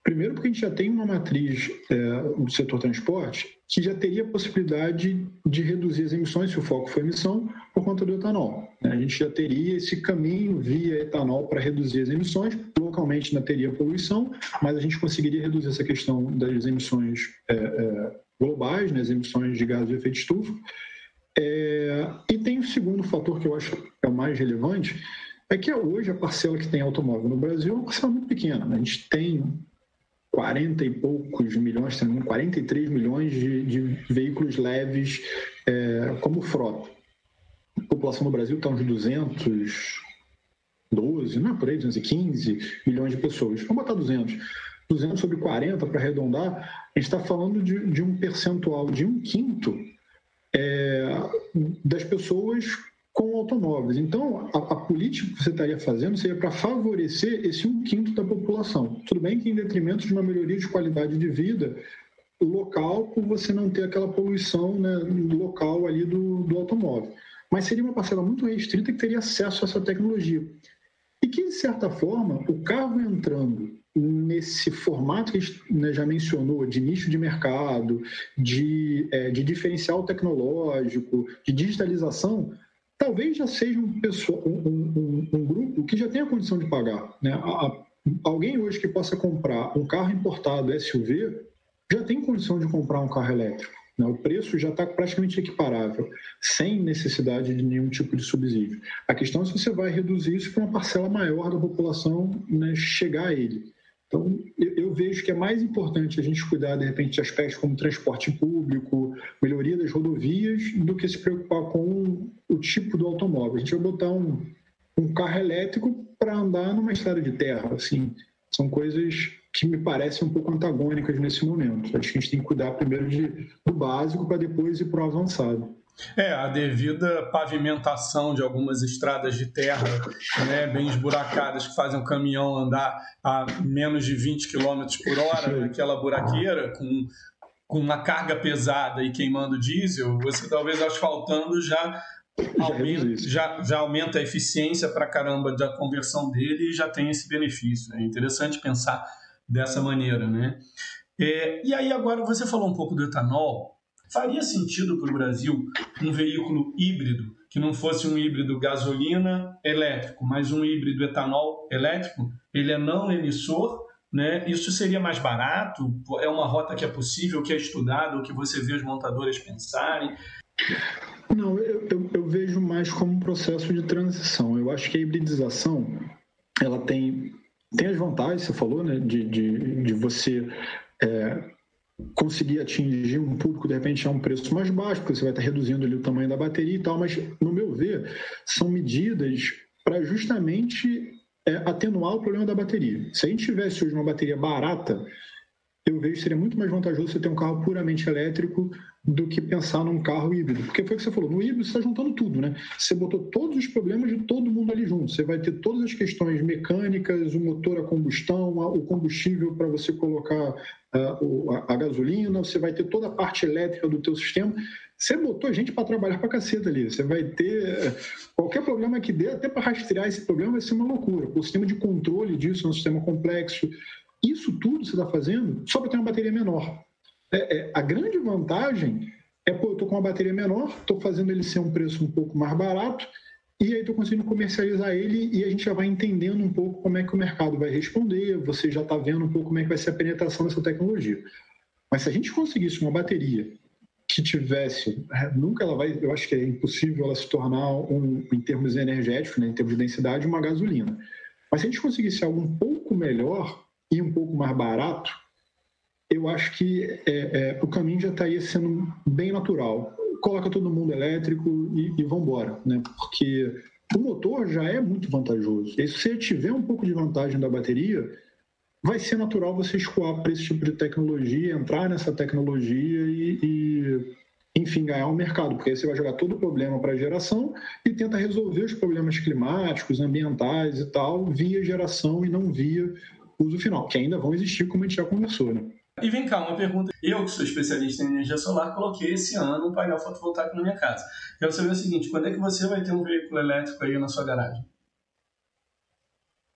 Speaker 2: Primeiro, porque a gente já tem uma matriz é, do setor transporte que já teria a possibilidade de reduzir as emissões, se o foco for emissão, por conta do etanol. Né? A gente já teria esse caminho via etanol para reduzir as emissões, localmente não teria poluição, mas a gente conseguiria reduzir essa questão das emissões é, é, globais, né, as emissões de gases de efeito estufa, é, e tem o segundo fator que eu acho que é o mais relevante, é que hoje a parcela que tem automóvel no Brasil é uma parcela muito pequena. Né? A gente tem 40 e poucos milhões, 43 milhões de, de veículos leves é, como frota. A população no Brasil está uns 212, não é por aí, 215 milhões de pessoas. Vamos botar 200. 200 sobre 40, para arredondar, a gente está falando de, de um percentual de um quinto é, das pessoas com automóveis. Então, a, a, política que você estaria fazendo seria para favorecer esse um quinto da população. Tudo bem que em detrimento de uma melhoria de qualidade de vida local, por você não ter aquela poluição né, local ali do, do automóvel. Mas seria uma parcela muito restrita que teria acesso a essa tecnologia. E que, de certa forma, o carro entrando nesse formato que a gente né, já mencionou, de nicho de mercado, de, é, de diferencial tecnológico, de digitalização, talvez já seja um, pessoa, um, um, um grupo que já tenha condição de pagar. Né? A, alguém hoje que possa comprar um carro importado SUV já tem condição de comprar um carro elétrico. Né? O preço já está praticamente equiparável, sem necessidade de nenhum tipo de subsídio. A questão é se você vai reduzir isso para uma parcela maior da população né, chegar a ele. Então, eu, vejo que é mais importante a gente cuidar, de repente, de aspectos como transporte público, melhoria das rodovias, do que se preocupar com o tipo do automóvel. A gente vai botar um, um carro elétrico para andar numa estrada de terra. Assim, são coisas que me parecem um pouco antagônicas nesse momento. Acho que a gente tem que cuidar primeiro de, do básico para depois ir para o avançado.
Speaker 1: É, a devida pavimentação de algumas estradas de terra né, bem esburacadas que fazem o caminhão andar a menos de 20 km por hora naquela buraqueira, com, com uma carga pesada e queimando diesel, você talvez asfaltando já aumenta, já, já aumenta a eficiência para caramba da conversão dele e já tem esse benefício. É interessante pensar dessa maneira, né? É, e aí agora você falou um pouco do etanol, Faria sentido para o Brasil um veículo híbrido, que não fosse um híbrido gasolina elétrico, mas um híbrido etanol elétrico? Ele é não emissor, né? Isso seria mais barato? É uma rota que é possível, que é estudada, que você vê os montadores pensarem?
Speaker 2: Não, eu, eu, eu, vejo mais como um processo de transição. Eu acho que a hibridização ela tem, tem as vantagens, você falou, né, de, de, de você é, conseguir atingir um público de repente a um preço mais baixo, porque você vai estar reduzindo ali o tamanho da bateria e tal, mas no meu ver, são medidas para justamente é, atenuar o problema da bateria. Se a gente tivesse hoje uma bateria barata, eu vejo que seria muito mais vantajoso você ter um carro puramente elétrico do que pensar num carro híbrido. Porque foi o que você falou, no híbrido você está juntando tudo, né? Você botou todos os problemas de todo mundo ali junto. Você vai ter todas as questões mecânicas, o motor a combustão, o combustível para você colocar a, gasolina, você vai ter toda a parte elétrica do teu sistema. Você botou gente para trabalhar para caceta ali. Você vai ter qualquer problema que dê, até para rastrear esse problema vai ser uma loucura. O sistema de controle disso é um sistema complexo. Isso tudo você está fazendo só para ter uma bateria menor. É, é, a grande vantagem é, pô, eu estou com uma bateria menor, estou fazendo ele ser um preço um pouco mais barato, e aí estou conseguindo comercializar ele e a gente já vai entendendo um pouco como é que o mercado vai responder, você já está vendo um pouco como é que vai ser a penetração dessa tecnologia. Mas se a gente conseguisse uma bateria que tivesse, nunca ela vai, eu acho que é impossível ela se tornar um, em termos energéticos, né, em termos de densidade, uma gasolina. Mas se a gente conseguisse algo um pouco melhor e um pouco mais barato, eu acho que é, é, o caminho já estaria sendo bem natural. Coloca todo mundo elétrico e, e vamos embora, né? Porque o motor já é muito vantajoso. E se você tiver um pouco de vantagem da bateria, vai ser natural você escoar para esse tipo de tecnologia, entrar nessa tecnologia e, e, enfim, ganhar o um mercado, porque aí você vai jogar todo o problema para a geração e tenta resolver os problemas climáticos, ambientais e tal, via geração e não via uso final, que ainda vão existir, como a gente já conversou, né?
Speaker 1: E vem cá, uma pergunta. Eu, que sou especialista em energia solar, coloquei esse ano um painel fotovoltaico na minha casa. Quero saber o seguinte: quando é que você vai ter um veículo elétrico aí na sua garagem?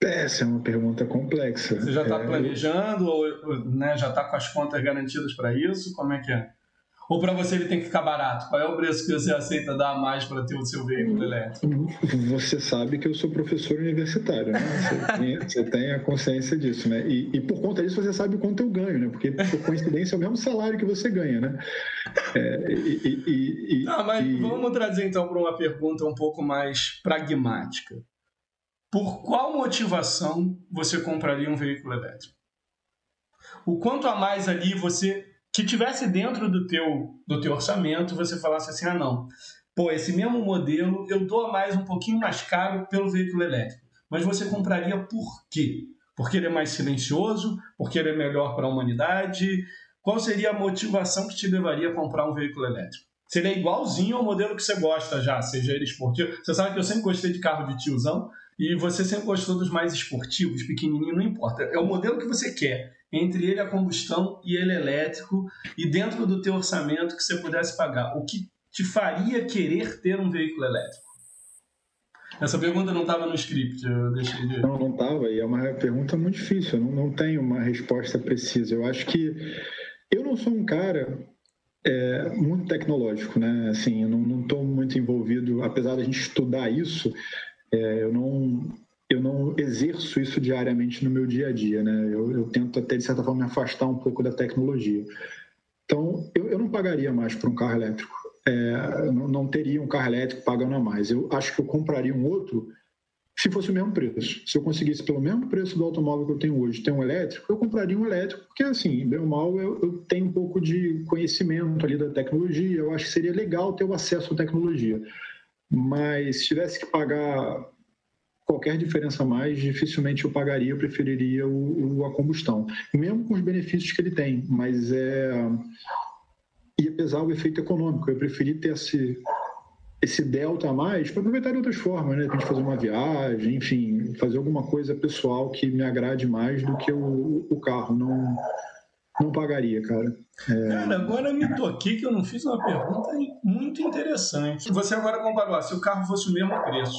Speaker 2: Essa é uma pergunta complexa.
Speaker 1: Você já está é... planejando ou né, já está com as contas garantidas para isso? Como é que é? Ou para você ele tem que ficar barato? Qual é o preço que você aceita dar a mais para ter o seu veículo elétrico?
Speaker 2: Você sabe que eu sou professor universitário, né? Você tem, você tem a consciência disso, né? E, e, por conta disso você sabe o quanto eu ganho, né? Porque por coincidência é o mesmo salário que você ganha, né?
Speaker 1: É, e, e, ah, mas vamos trazer então para uma pergunta um pouco mais pragmática. Por qual motivação você compraria um veículo elétrico? O quanto a mais ali você que tivesse dentro do teu, do teu orçamento, você falasse assim, ah não, pô, esse mesmo modelo eu dou a mais um pouquinho mais caro pelo veículo elétrico. Mas você compraria por quê? Porque ele é mais silencioso? Porque ele é melhor para a humanidade? Qual seria a motivação que te levaria a comprar um veículo elétrico? Se ele é igualzinho ao modelo que você gosta já, seja ele esportivo. Você sabe que eu sempre gostei de carro de tiozão e você sempre gostou dos mais esportivos, pequenininho, não importa. É o modelo que você quer entre ele a combustão e ele elétrico e dentro do teu orçamento que você pudesse pagar, o que te faria querer ter um veículo elétrico? Essa pergunta não estava no script, eu deixei de...
Speaker 2: Não, não estava, e é uma pergunta muito difícil, eu não, não tenho uma resposta precisa. Eu acho que eu não sou um cara é, muito tecnológico, né? Assim, eu não estou muito envolvido, apesar da gente estudar isso, é, eu não eu não exerço isso diariamente no meu dia a dia, né? Eu, eu tento até, de certa forma, me afastar um pouco da tecnologia. Então, eu, eu não pagaria mais por um carro elétrico. É, não, não teria um carro elétrico pagando a mais. Eu acho que eu compraria um outro se fosse o mesmo preço. Se eu conseguisse pelo mesmo preço do automóvel que eu tenho hoje ter um elétrico, eu compraria um elétrico, porque assim, bem ou mal, eu, eu, tenho um pouco de conhecimento ali da tecnologia, eu acho que seria legal ter o acesso à tecnologia. Mas se tivesse que pagar qualquer diferença a mais, dificilmente eu pagaria, eu preferiria o, o, a combustão. Mesmo com os benefícios que ele tem, mas é ia pesar o efeito econômico. Eu preferi ter esse, esse delta a mais para aproveitar de outras formas, né? A gente fazer uma viagem, enfim, fazer alguma coisa pessoal que me agrade mais do que o, o carro. Não, não pagaria, cara.
Speaker 1: É... Cara, agora me toquei que eu não fiz uma pergunta muito interessante. Você agora comparou, se o carro fosse o mesmo preço,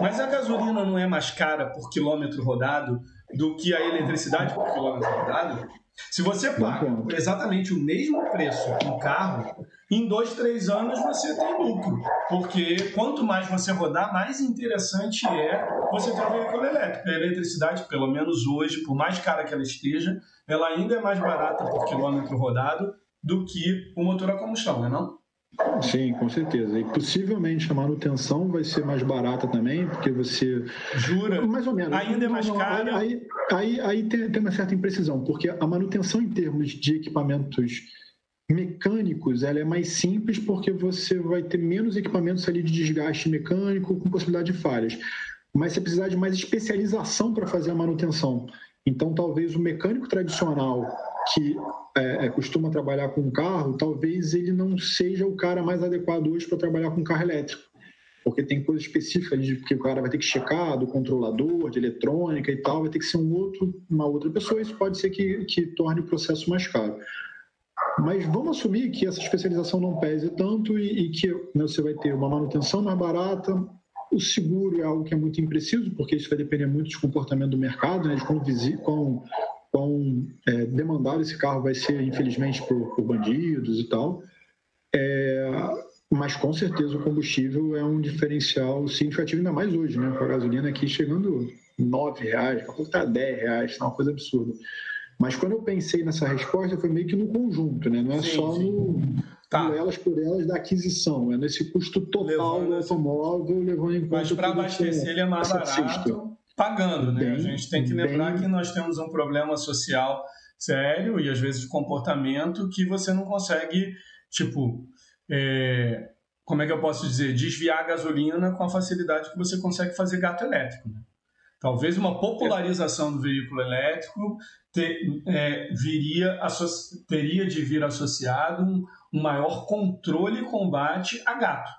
Speaker 1: mas a gasolina não é mais cara por quilômetro rodado do que a eletricidade por quilômetro rodado? Se você paga exatamente o mesmo preço um carro, em dois, três anos você tem lucro. Porque quanto mais você rodar, mais interessante é você ter um veículo elétrico. A eletricidade, pelo menos hoje, por mais cara que ela esteja, ela ainda é mais barata por quilômetro rodado do que o motor a combustão, não é não?
Speaker 2: Sim, com certeza. E possivelmente a manutenção vai ser mais barata também, porque você.
Speaker 1: Jura?
Speaker 2: Mais ou menos.
Speaker 1: Ainda é mais cara.
Speaker 2: Aí, aí, aí tem, tem, uma certa imprecisão, porque a manutenção em termos de equipamentos mecânicos ela é mais simples porque você vai ter menos equipamentos ali de desgaste mecânico com possibilidade de falhas. Mas você precisar de mais especialização para fazer a manutenção. Então, talvez o mecânico tradicional que é, é, costuma trabalhar com carro, talvez ele não seja o cara mais adequado hoje para trabalhar com carro elétrico. Porque tem coisa específica de que o cara vai ter que checar do controlador, de eletrônica e tal, vai ter que ser um outro, uma outra pessoa, isso pode ser que, que torne o processo mais caro. Mas vamos assumir que essa especialização não pese tanto e, e que né, você vai ter uma manutenção mais barata, o seguro é algo que é muito impreciso, porque isso vai depender muito do comportamento do mercado, né, de quão, quão quão é, demandado esse carro vai ser, infelizmente, por, por bandidos e tal. É, mas com certeza o combustível é um diferencial significativo, ainda mais hoje, né? Com a gasolina aqui chegando R$ reais, daqui a pouco está R$ reais, é uma coisa absurda. Mas quando eu pensei nessa resposta, foi meio que no conjunto, né? Não é sim, só sim. no, tá. no, elas por elas da aquisição, é nesse custo total levando do automóvel, levando em conta.
Speaker 1: Mas para abastecer ele é mais barato pagando, né? Bem, a gente tem que lembrar bem... que nós temos um problema social sério e às vezes de comportamento que você não consegue, tipo, é, como é que eu posso dizer, desviar a gasolina com a facilidade que você consegue fazer gato elétrico. Né? Talvez uma popularização do veículo elétrico ter, é, viria, teria de vir associado um, um maior controle e combate a gato.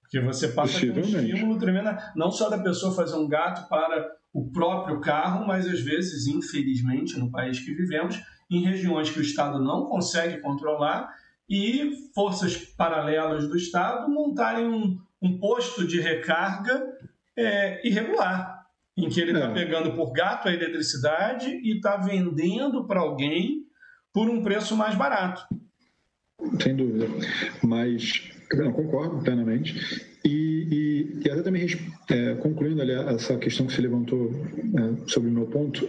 Speaker 1: Porque você passa um estímulo tremendo, não só da pessoa fazer um gato para o próprio carro, mas às vezes, infelizmente, no país que vivemos, em regiões que o Estado não consegue controlar, e forças paralelas do Estado montarem um, um posto de recarga é, irregular, em que ele está é. pegando por gato a eletricidade e está vendendo para alguém por um preço mais barato.
Speaker 2: Sem dúvida. Mas eu concordo plenamente. E, e, e até também é, concluindo ali essa questão que você levantou é, sobre o meu ponto,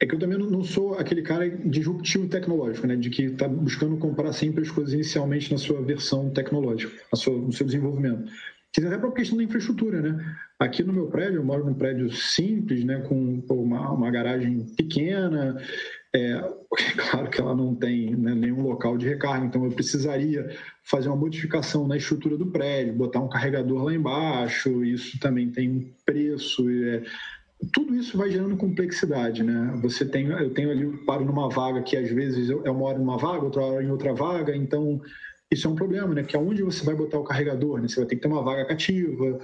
Speaker 2: é que eu também não sou aquele cara disruptivo tecnológico, né? De que está buscando comprar sempre as coisas inicialmente na sua versão tecnológica, sua, no seu desenvolvimento. Isso até para a questão da infraestrutura, né? Aqui no meu prédio, eu moro num prédio simples, né? Com uma, uma garagem pequena. É, claro que ela não tem né, nenhum local de recarga, então eu precisaria fazer uma modificação na estrutura do prédio, botar um carregador lá embaixo. Isso também tem um preço. É, tudo isso vai gerando complexidade, né? Você tem, eu tenho ali, paro numa vaga que às vezes eu, eu moro numa vaga, outra hora em outra vaga, então isso é um problema, né? Porque aonde você vai botar o carregador, né? Você vai ter que ter uma vaga cativa.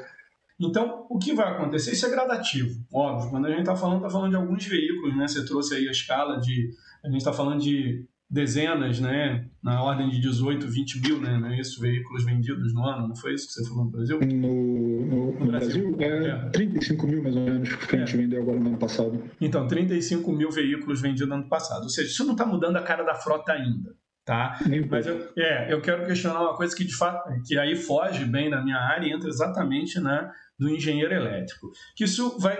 Speaker 1: Então, o que vai acontecer? Isso é gradativo, óbvio. Quando a gente está falando, está falando de alguns veículos, né? Você trouxe aí a escala de. A gente está falando de dezenas, né, na ordem de 18, 20 mil, né, não é isso, veículos vendidos no ano, não foi isso que você falou no Brasil?
Speaker 2: No, no, no Brasil, Brasil, é, é 35 mil mais ou menos que a gente é. vendeu agora no ano passado.
Speaker 1: Então, 35 mil veículos vendidos no ano passado, ou seja, isso não está mudando a cara da frota ainda, tá? Mas eu, é, eu quero questionar uma coisa que de fato, que aí foge bem da minha área e entra exatamente na do engenheiro elétrico, que isso vai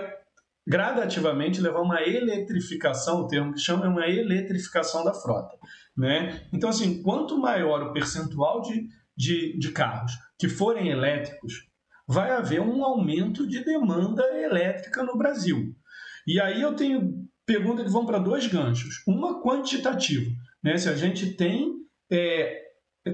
Speaker 1: gradativamente levar a uma eletrificação, o termo que chama é uma eletrificação da frota. Né? Então, assim, quanto maior o percentual de, de, de carros que forem elétricos, vai haver um aumento de demanda elétrica no Brasil. E aí eu tenho perguntas que vão para dois ganchos. Uma quantitativa. Né? Se a gente tem é,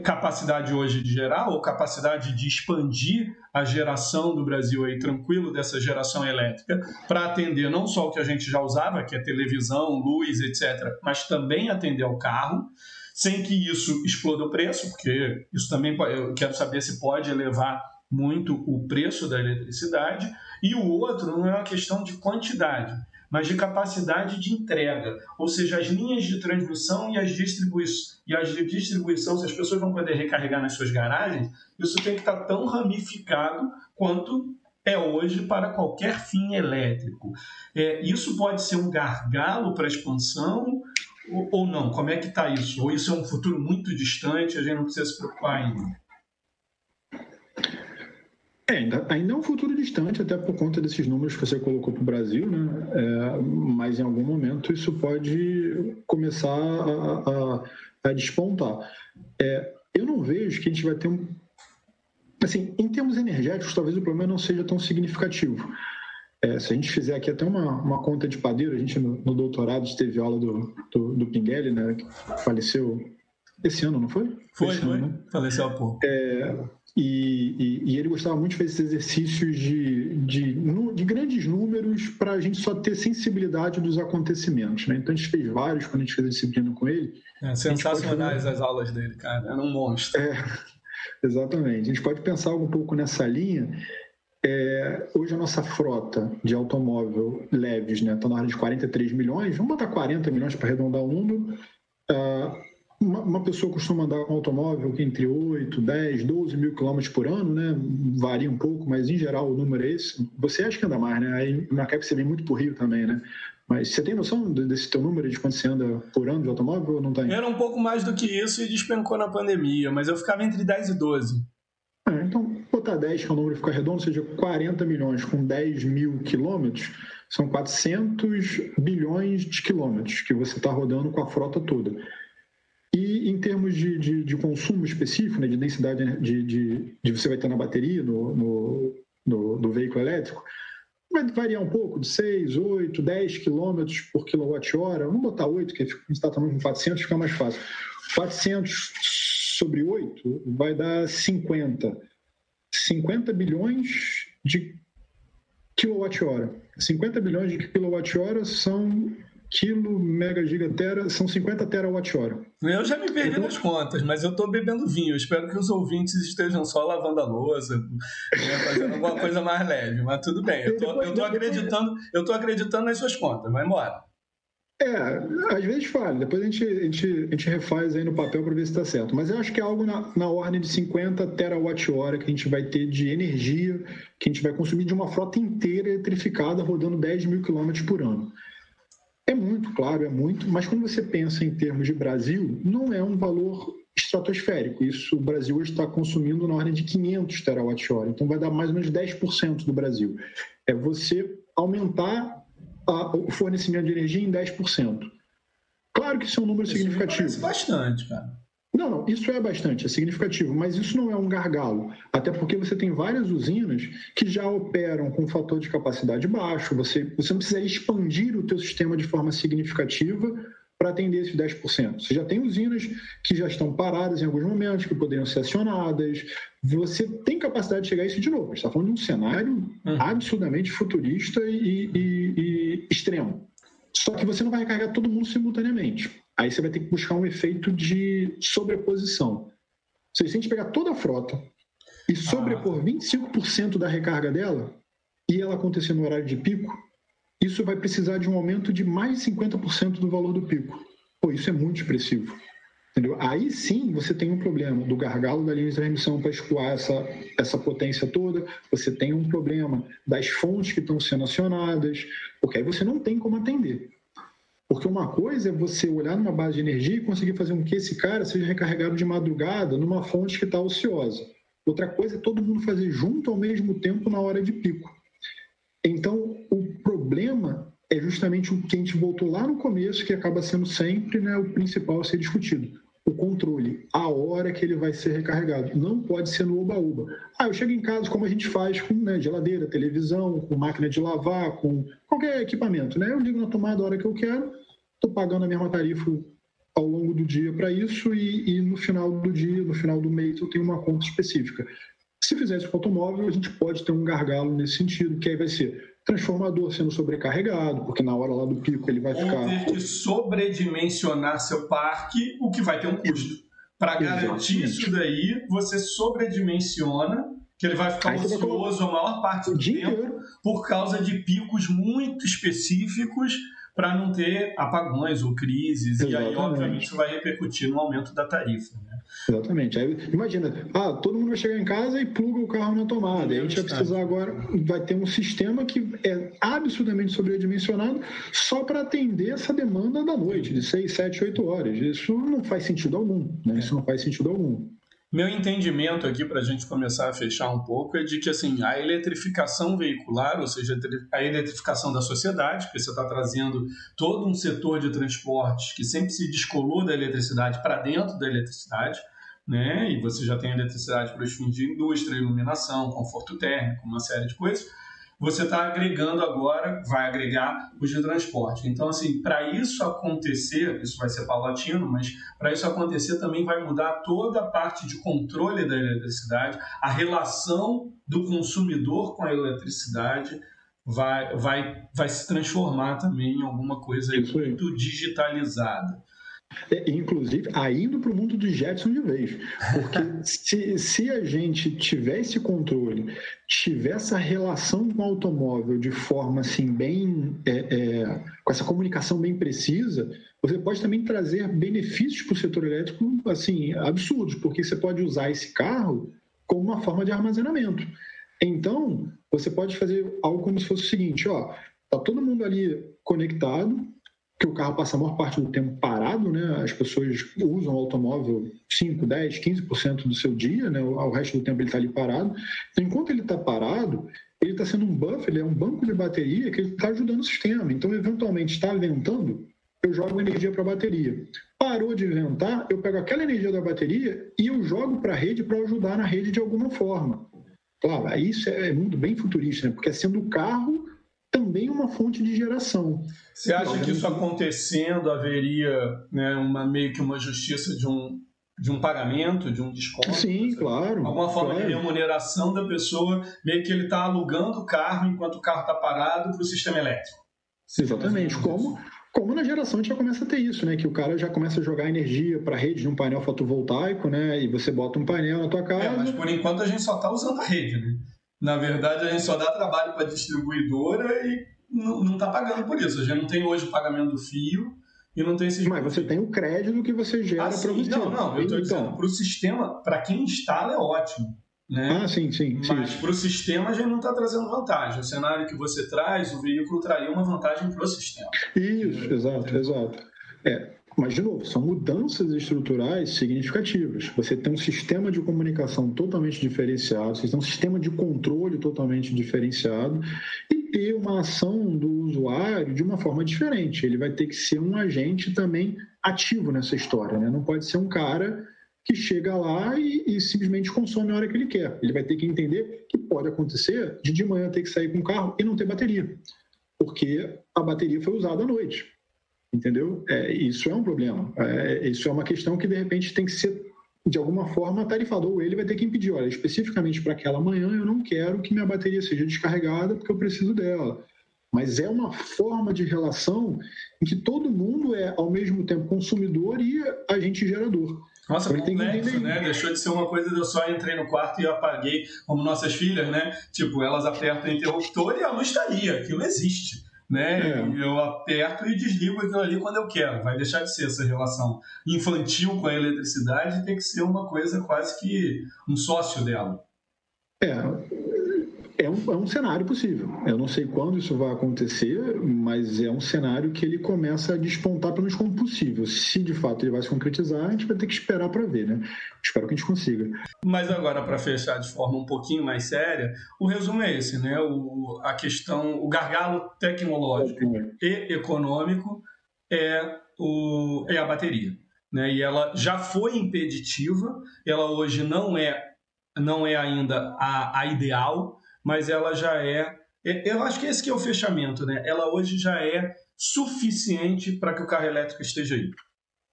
Speaker 1: capacidade hoje de gerar ou capacidade de expandir a geração do Brasil aí tranquilo dessa geração elétrica para atender não só o que a gente já usava, que é televisão, luz, etc, mas também atender ao carro, sem que isso exploda o preço, porque isso também eu quero saber se pode elevar muito o preço da eletricidade, e o outro não é uma questão de quantidade, mas de capacidade de entrega. Ou seja, as linhas de transmissão e as, distribui e as de distribuição, se as pessoas vão poder recarregar nas suas garagens, isso tem que estar tão ramificado quanto é hoje para qualquer fim elétrico. É, isso pode ser um gargalo para a expansão ou, ou não? Como é que está isso? Ou isso é um futuro muito distante, a gente não precisa se preocupar ainda?
Speaker 2: É, ainda, ainda é um futuro distante, até por conta desses números que você colocou para o Brasil, né? É, mas em algum momento isso pode começar a, a, a despontar. É, eu não vejo que a gente vai ter um. Assim, em termos energéticos, talvez o problema não seja tão significativo. É, se a gente fizer aqui até uma, uma conta de padeiro, a gente no, no doutorado teve aula do, do, do Pinguelli, né, que faleceu esse ano, não foi?
Speaker 1: Foi, foi. Ano, né? Faleceu há pouco.
Speaker 2: É, e, e, e, ele gostava muito de fazer esses exercícios de, de, de grandes números para a gente só ter sensibilidade dos acontecimentos. Né? Então a gente fez vários quando a gente fez a disciplina com ele.
Speaker 1: É, sensacionais as aulas dele, cara. Era um monstro.
Speaker 2: É, exatamente. A gente pode pensar um pouco nessa linha. É, hoje a nossa frota de automóvel leves está né, tá na área de 43 milhões. Vamos botar 40 milhões para arredondar o número. Uh, uma, uma, pessoa costuma andar com um automóvel entre 8, 10, 12 mil quilômetros por ano, né? Varia um pouco, mas em geral o número é esse. Você acha que anda mais, né? Aí na CAP você vem muito por Rio também, né? Mas você tem noção desse teu número de quanto você anda por ano de automóvel ou não tem?
Speaker 1: Era um pouco mais do que isso e despencou na pandemia, mas eu ficava entre 10 e 12.
Speaker 2: É, então, botar 10, que é o número fica redondo, ou seja, 40 milhões com 10 mil quilômetros, são 400 bilhões de quilômetros que você está rodando com a frota toda. E em termos de, de, de consumo específico, né, de densidade de, de, de, você vai ter na bateria, no, no, no, no veículo elétrico, vai variar um pouco, de 6, 8, 10 quilômetros por quilowatt-hora. Vamos botar 8, que está falando com 400, fica mais fácil. 400 sobre 8 vai dar 50. 50 bilhões de quilowatt-hora. 50 bilhões de quilowatt-hora são quilo, mega, gigatera, são 50 terawatt-hora.
Speaker 1: Eu já me perdi então, nas contas, mas eu estou bebendo vinho. Eu espero que os ouvintes estejam só lavando a louça, né, fazendo alguma coisa mais leve, mas tudo bem. Eu estou acreditando, eu tô acreditando nas suas contas. Vai embora.
Speaker 2: É, às vezes falha, depois a gente, a, gente, a gente refaz aí no papel para ver se está certo. Mas eu acho que é algo na, na ordem de 50 terawatt-hora que a gente vai ter de energia que a gente vai consumir de uma frota inteira eletrificada rodando 10 mil quilômetros por ano. É muito, claro, é muito, mas quando você pensa em termos de Brasil, não é um valor estratosférico. Isso o Brasil hoje está consumindo na ordem de 500 terawatt-hora, então vai dar mais ou menos 10% do Brasil. É você aumentar a, o fornecimento de energia em 10%. Claro que isso é um número isso significativo.
Speaker 1: bastante, cara.
Speaker 2: Não, não, isso é bastante, é significativo, mas isso não é um gargalo, até porque você tem várias usinas que já operam com um fator de capacidade baixo, você, você não precisa expandir o teu sistema de forma significativa para atender esses 10%. Você já tem usinas que já estão paradas em alguns momentos, que poderiam ser acionadas, você tem capacidade de chegar a isso de novo. A gente está falando de um cenário uhum. absurdamente futurista e, e, e extremo. Só que você não vai recarregar todo mundo simultaneamente. Aí você vai ter que buscar um efeito de sobreposição. Seja, se a gente pegar toda a frota e sobrepor ah. 25% da recarga dela e ela acontecer no horário de pico, isso vai precisar de um aumento de mais 50% do valor do pico. Pô, isso é muito expressivo. Entendeu? Aí sim você tem um problema do gargalo da linha de transmissão para escoar essa, essa potência toda, você tem um problema das fontes que estão sendo acionadas, porque aí você não tem como atender. Porque uma coisa é você olhar numa base de energia e conseguir fazer com que esse cara seja recarregado de madrugada numa fonte que está ociosa. Outra coisa é todo mundo fazer junto ao mesmo tempo na hora de pico. Então, o problema é justamente o que a gente voltou lá no começo, que acaba sendo sempre né, o principal a ser discutido. O controle, a hora que ele vai ser recarregado. Não pode ser no oba-oba. Ah, eu chego em casa como a gente faz com né, geladeira, televisão, com máquina de lavar, com qualquer equipamento. Né? Eu ligo na tomada a hora que eu quero, estou pagando a mesma tarifa ao longo do dia para isso e, e, no final do dia, no final do mês, eu tenho uma conta específica. Se fizer isso com automóvel, a gente pode ter um gargalo nesse sentido, que aí vai ser transformador sendo sobrecarregado, porque na hora lá do pico ele vai Ou ficar...
Speaker 1: ter que sobredimensionar seu parque, o que vai ter um custo. Para garantir isso daí, você sobredimensiona que ele vai ficar ocioso a maior parte do tempo por causa de picos muito específicos para não ter apagões ou crises. Exatamente. E aí, obviamente, isso vai repercutir no aumento da tarifa. Né?
Speaker 2: Exatamente. Aí, imagina, ah, todo mundo vai chegar em casa e pluga o carro na tomada. E a gente vai precisar agora, vai ter um sistema que é absurdamente sobredimensionado só para atender essa demanda da noite, de 6, 7, 8 horas. Isso não faz sentido algum. Né? Isso não faz sentido algum.
Speaker 1: Meu entendimento aqui, para a gente começar a fechar um pouco, é de que assim, a eletrificação veicular, ou seja, a eletrificação da sociedade, porque você está trazendo todo um setor de transportes que sempre se descolou da eletricidade para dentro da eletricidade, né? e você já tem eletricidade para os fins de indústria, iluminação, conforto térmico, uma série de coisas você está agregando agora, vai agregar os de transporte. Então, assim, para isso acontecer, isso vai ser paulatino, mas para isso acontecer também vai mudar toda a parte de controle da eletricidade, a relação do consumidor com a eletricidade vai, vai, vai se transformar também em alguma coisa muito digitalizada.
Speaker 2: É, inclusive, indo para o mundo dos Jetson de vez. Porque se, se a gente tiver esse controle, tiver essa relação com o automóvel de forma assim, bem. É, é, com essa comunicação bem precisa, você pode também trazer benefícios para o setor elétrico assim, absurdos, porque você pode usar esse carro como uma forma de armazenamento. Então, você pode fazer algo como se fosse o seguinte: ó, tá todo mundo ali conectado, que o carro passa a maior parte do tempo parado, né? As pessoas usam o automóvel 5, 10, 15% do seu dia, né? O resto do tempo ele está ali parado. Então, enquanto ele está parado, ele está sendo um buffer, ele é um banco de bateria que está ajudando o sistema. Então, eventualmente, está ventando, eu jogo energia para a bateria. Parou de ventar, eu pego aquela energia da bateria e eu jogo para a rede para ajudar na rede de alguma forma. Claro, isso é muito bem futurista, né? porque sendo o carro também uma fonte de geração.
Speaker 1: Você acha que isso acontecendo haveria né, uma meio que uma justiça de um de um pagamento, de um desconto?
Speaker 2: Sim, claro.
Speaker 1: Alguma forma
Speaker 2: claro.
Speaker 1: de remuneração da pessoa, meio que ele está alugando o carro enquanto o carro está parado para o sistema elétrico.
Speaker 2: Exatamente. Como, como na geração a gente já começa a ter isso, né? Que o cara já começa a jogar energia para a rede de um painel fotovoltaico, né? E você bota um painel na tua casa. É,
Speaker 1: mas por enquanto a gente só está usando a rede, né? Na verdade, a gente só dá trabalho para a distribuidora e não está pagando por isso. A gente não tem hoje o pagamento do fio e não tem esses.
Speaker 2: Mas você tem o crédito que você gera ah, para você.
Speaker 1: Não, não, eu estou então... dizendo, para o sistema, para quem instala é ótimo. Né?
Speaker 2: Ah, sim, sim.
Speaker 1: Mas para o sistema a gente não está trazendo vantagem. O cenário que você traz, o veículo traria uma vantagem para o sistema.
Speaker 2: Isso, exato, exato. É, mas, de novo, são mudanças estruturais significativas. Você tem um sistema de comunicação totalmente diferenciado, você tem um sistema de controle totalmente diferenciado e ter uma ação do usuário de uma forma diferente. Ele vai ter que ser um agente também ativo nessa história. Né? Não pode ser um cara que chega lá e, e, simplesmente consome a hora que ele quer. Ele vai ter que entender que pode acontecer de de manhã ter que sair com o carro e não ter bateria, porque a bateria foi usada à noite entendeu? É, isso é um problema. É, isso é uma questão que, de repente, tem que ser, de alguma forma, tarifado. Ou ele vai ter que impedir, olha, especificamente para aquela manhã, eu não quero que minha bateria seja descarregada porque eu preciso dela. Mas é uma forma de relação em que todo mundo é, ao mesmo tempo, consumidor e agente gerador.
Speaker 1: Nossa, então, complexo, né? Deixou de ser uma coisa de eu só entrei no quarto e apaguei, como nossas filhas, né? Tipo, elas apertam o interruptor e a luz estaria. Aquilo existe né? É. Eu aperto e desligo aquilo ali quando eu quero. Vai deixar de ser essa relação infantil com a eletricidade e tem que ser uma coisa quase que um sócio dela.
Speaker 2: É, é um, é um cenário possível. Eu não sei quando isso vai acontecer, mas é um cenário que ele começa a despontar pelo menos como possível. Se de fato ele vai se concretizar, a gente vai ter que esperar para ver, né? Espero que a gente consiga.
Speaker 1: Mas agora, para fechar de forma um pouquinho mais séria, o resumo é esse, né? O, a questão, o gargalo tecnológico e econômico é, o, é a bateria. Né? E ela já foi impeditiva, ela hoje não é não é ainda a, a ideal, mas ela já é, é. Eu acho que esse que é o fechamento, né? Ela hoje já é suficiente para que o carro elétrico esteja aí.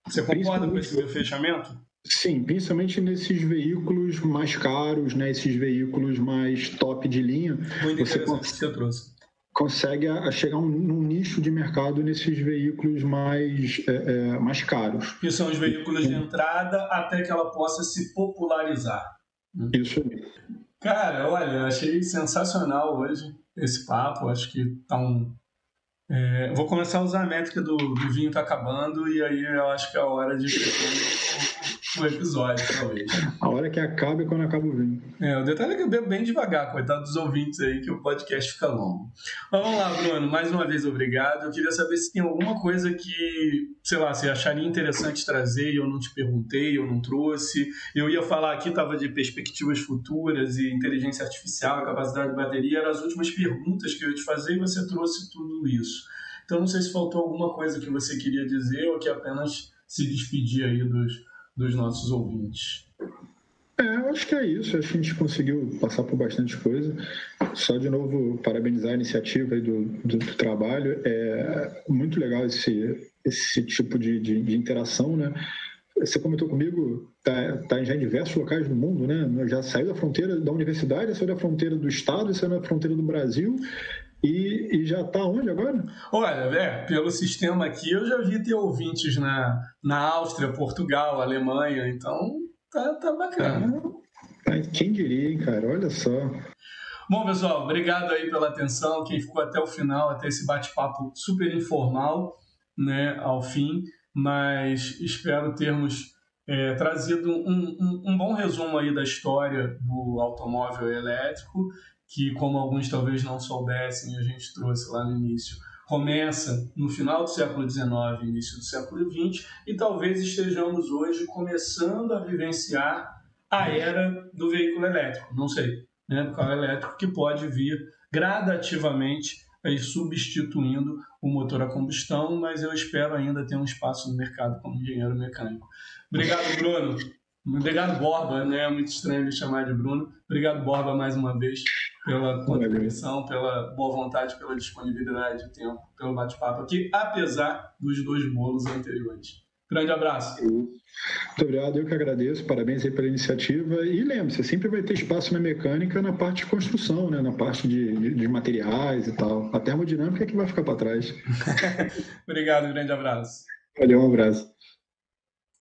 Speaker 1: Você concorda com esse meu fechamento?
Speaker 2: Sim, principalmente nesses veículos mais caros, né? Esses veículos mais top de linha.
Speaker 1: Muito você interessante que você trouxe.
Speaker 2: Consegue a chegar um, num nicho de mercado nesses veículos mais, é, é, mais caros.
Speaker 1: Que são os veículos de entrada até que ela possa se popularizar.
Speaker 2: Isso aí.
Speaker 1: Cara, olha, achei sensacional hoje esse papo. Acho que tá um. É, vou começar a usar a métrica do, do vinho tá acabando e aí eu acho que é a hora de o episódio, talvez.
Speaker 2: A hora que acaba é quando acaba o vinho.
Speaker 1: É, o detalhe é que eu bebo bem devagar, coitado dos ouvintes aí, que o podcast fica longo. Mas vamos lá, Bruno, mais uma vez obrigado. Eu queria saber se tem alguma coisa que, sei lá, você acharia interessante trazer e eu não te perguntei, eu não trouxe. Eu ia falar aqui, estava de perspectivas futuras e inteligência artificial, capacidade de bateria, eram as últimas perguntas que eu ia te fazer e você trouxe tudo isso. Então não sei se faltou alguma coisa que você queria dizer ou que apenas se despedir aí dos dos nossos ouvintes.
Speaker 2: É, eu acho que é isso. Acho que a gente conseguiu passar por bastante coisa. Só de novo, parabenizar a iniciativa do, do, do trabalho. É muito legal esse, esse tipo de, de, de interação, né? Você comentou comigo, tá, tá já em diversos locais do mundo, né? Já saiu da fronteira da universidade, saiu da fronteira do estado, saiu da fronteira do Brasil e, e já está onde agora?
Speaker 1: Olha, é, pelo sistema aqui eu já vi ter ouvintes na, na Áustria, Portugal, Alemanha, então tá, tá bacana.
Speaker 2: Ah, quem diria, hein, cara? Olha só.
Speaker 1: Bom, pessoal, obrigado aí pela atenção. Quem ficou até o final, até esse bate-papo super informal, né, ao fim, mas espero termos é, trazido um, um, um, bom resumo aí da história do automóvel elétrico que, como alguns talvez não soubessem, a gente trouxe lá no início, começa no final do século XIX, início do século XX, e talvez estejamos hoje começando a vivenciar a era do veículo elétrico, não sei, né, do carro elétrico que pode vir gradativamente aí substituindo o motor a combustão, mas eu espero ainda ter um espaço no mercado como engenheiro mecânico. Obrigado, Bruno. Obrigado, Borba, né? É muito estranho me chamar de Bruno. Obrigado, Borba, mais uma vez, pela contribuição, pela boa vontade, pela disponibilidade de tempo, pelo bate-papo aqui, apesar dos dois bolos anteriores. Grande abraço.
Speaker 2: Muito obrigado, eu que agradeço, parabéns aí pela iniciativa. E lembre-se, sempre vai ter espaço na mecânica na parte de construção, né? na parte de, de, de materiais e tal. A termodinâmica é que vai ficar para trás.
Speaker 1: obrigado, grande abraço.
Speaker 2: Valeu, um abraço.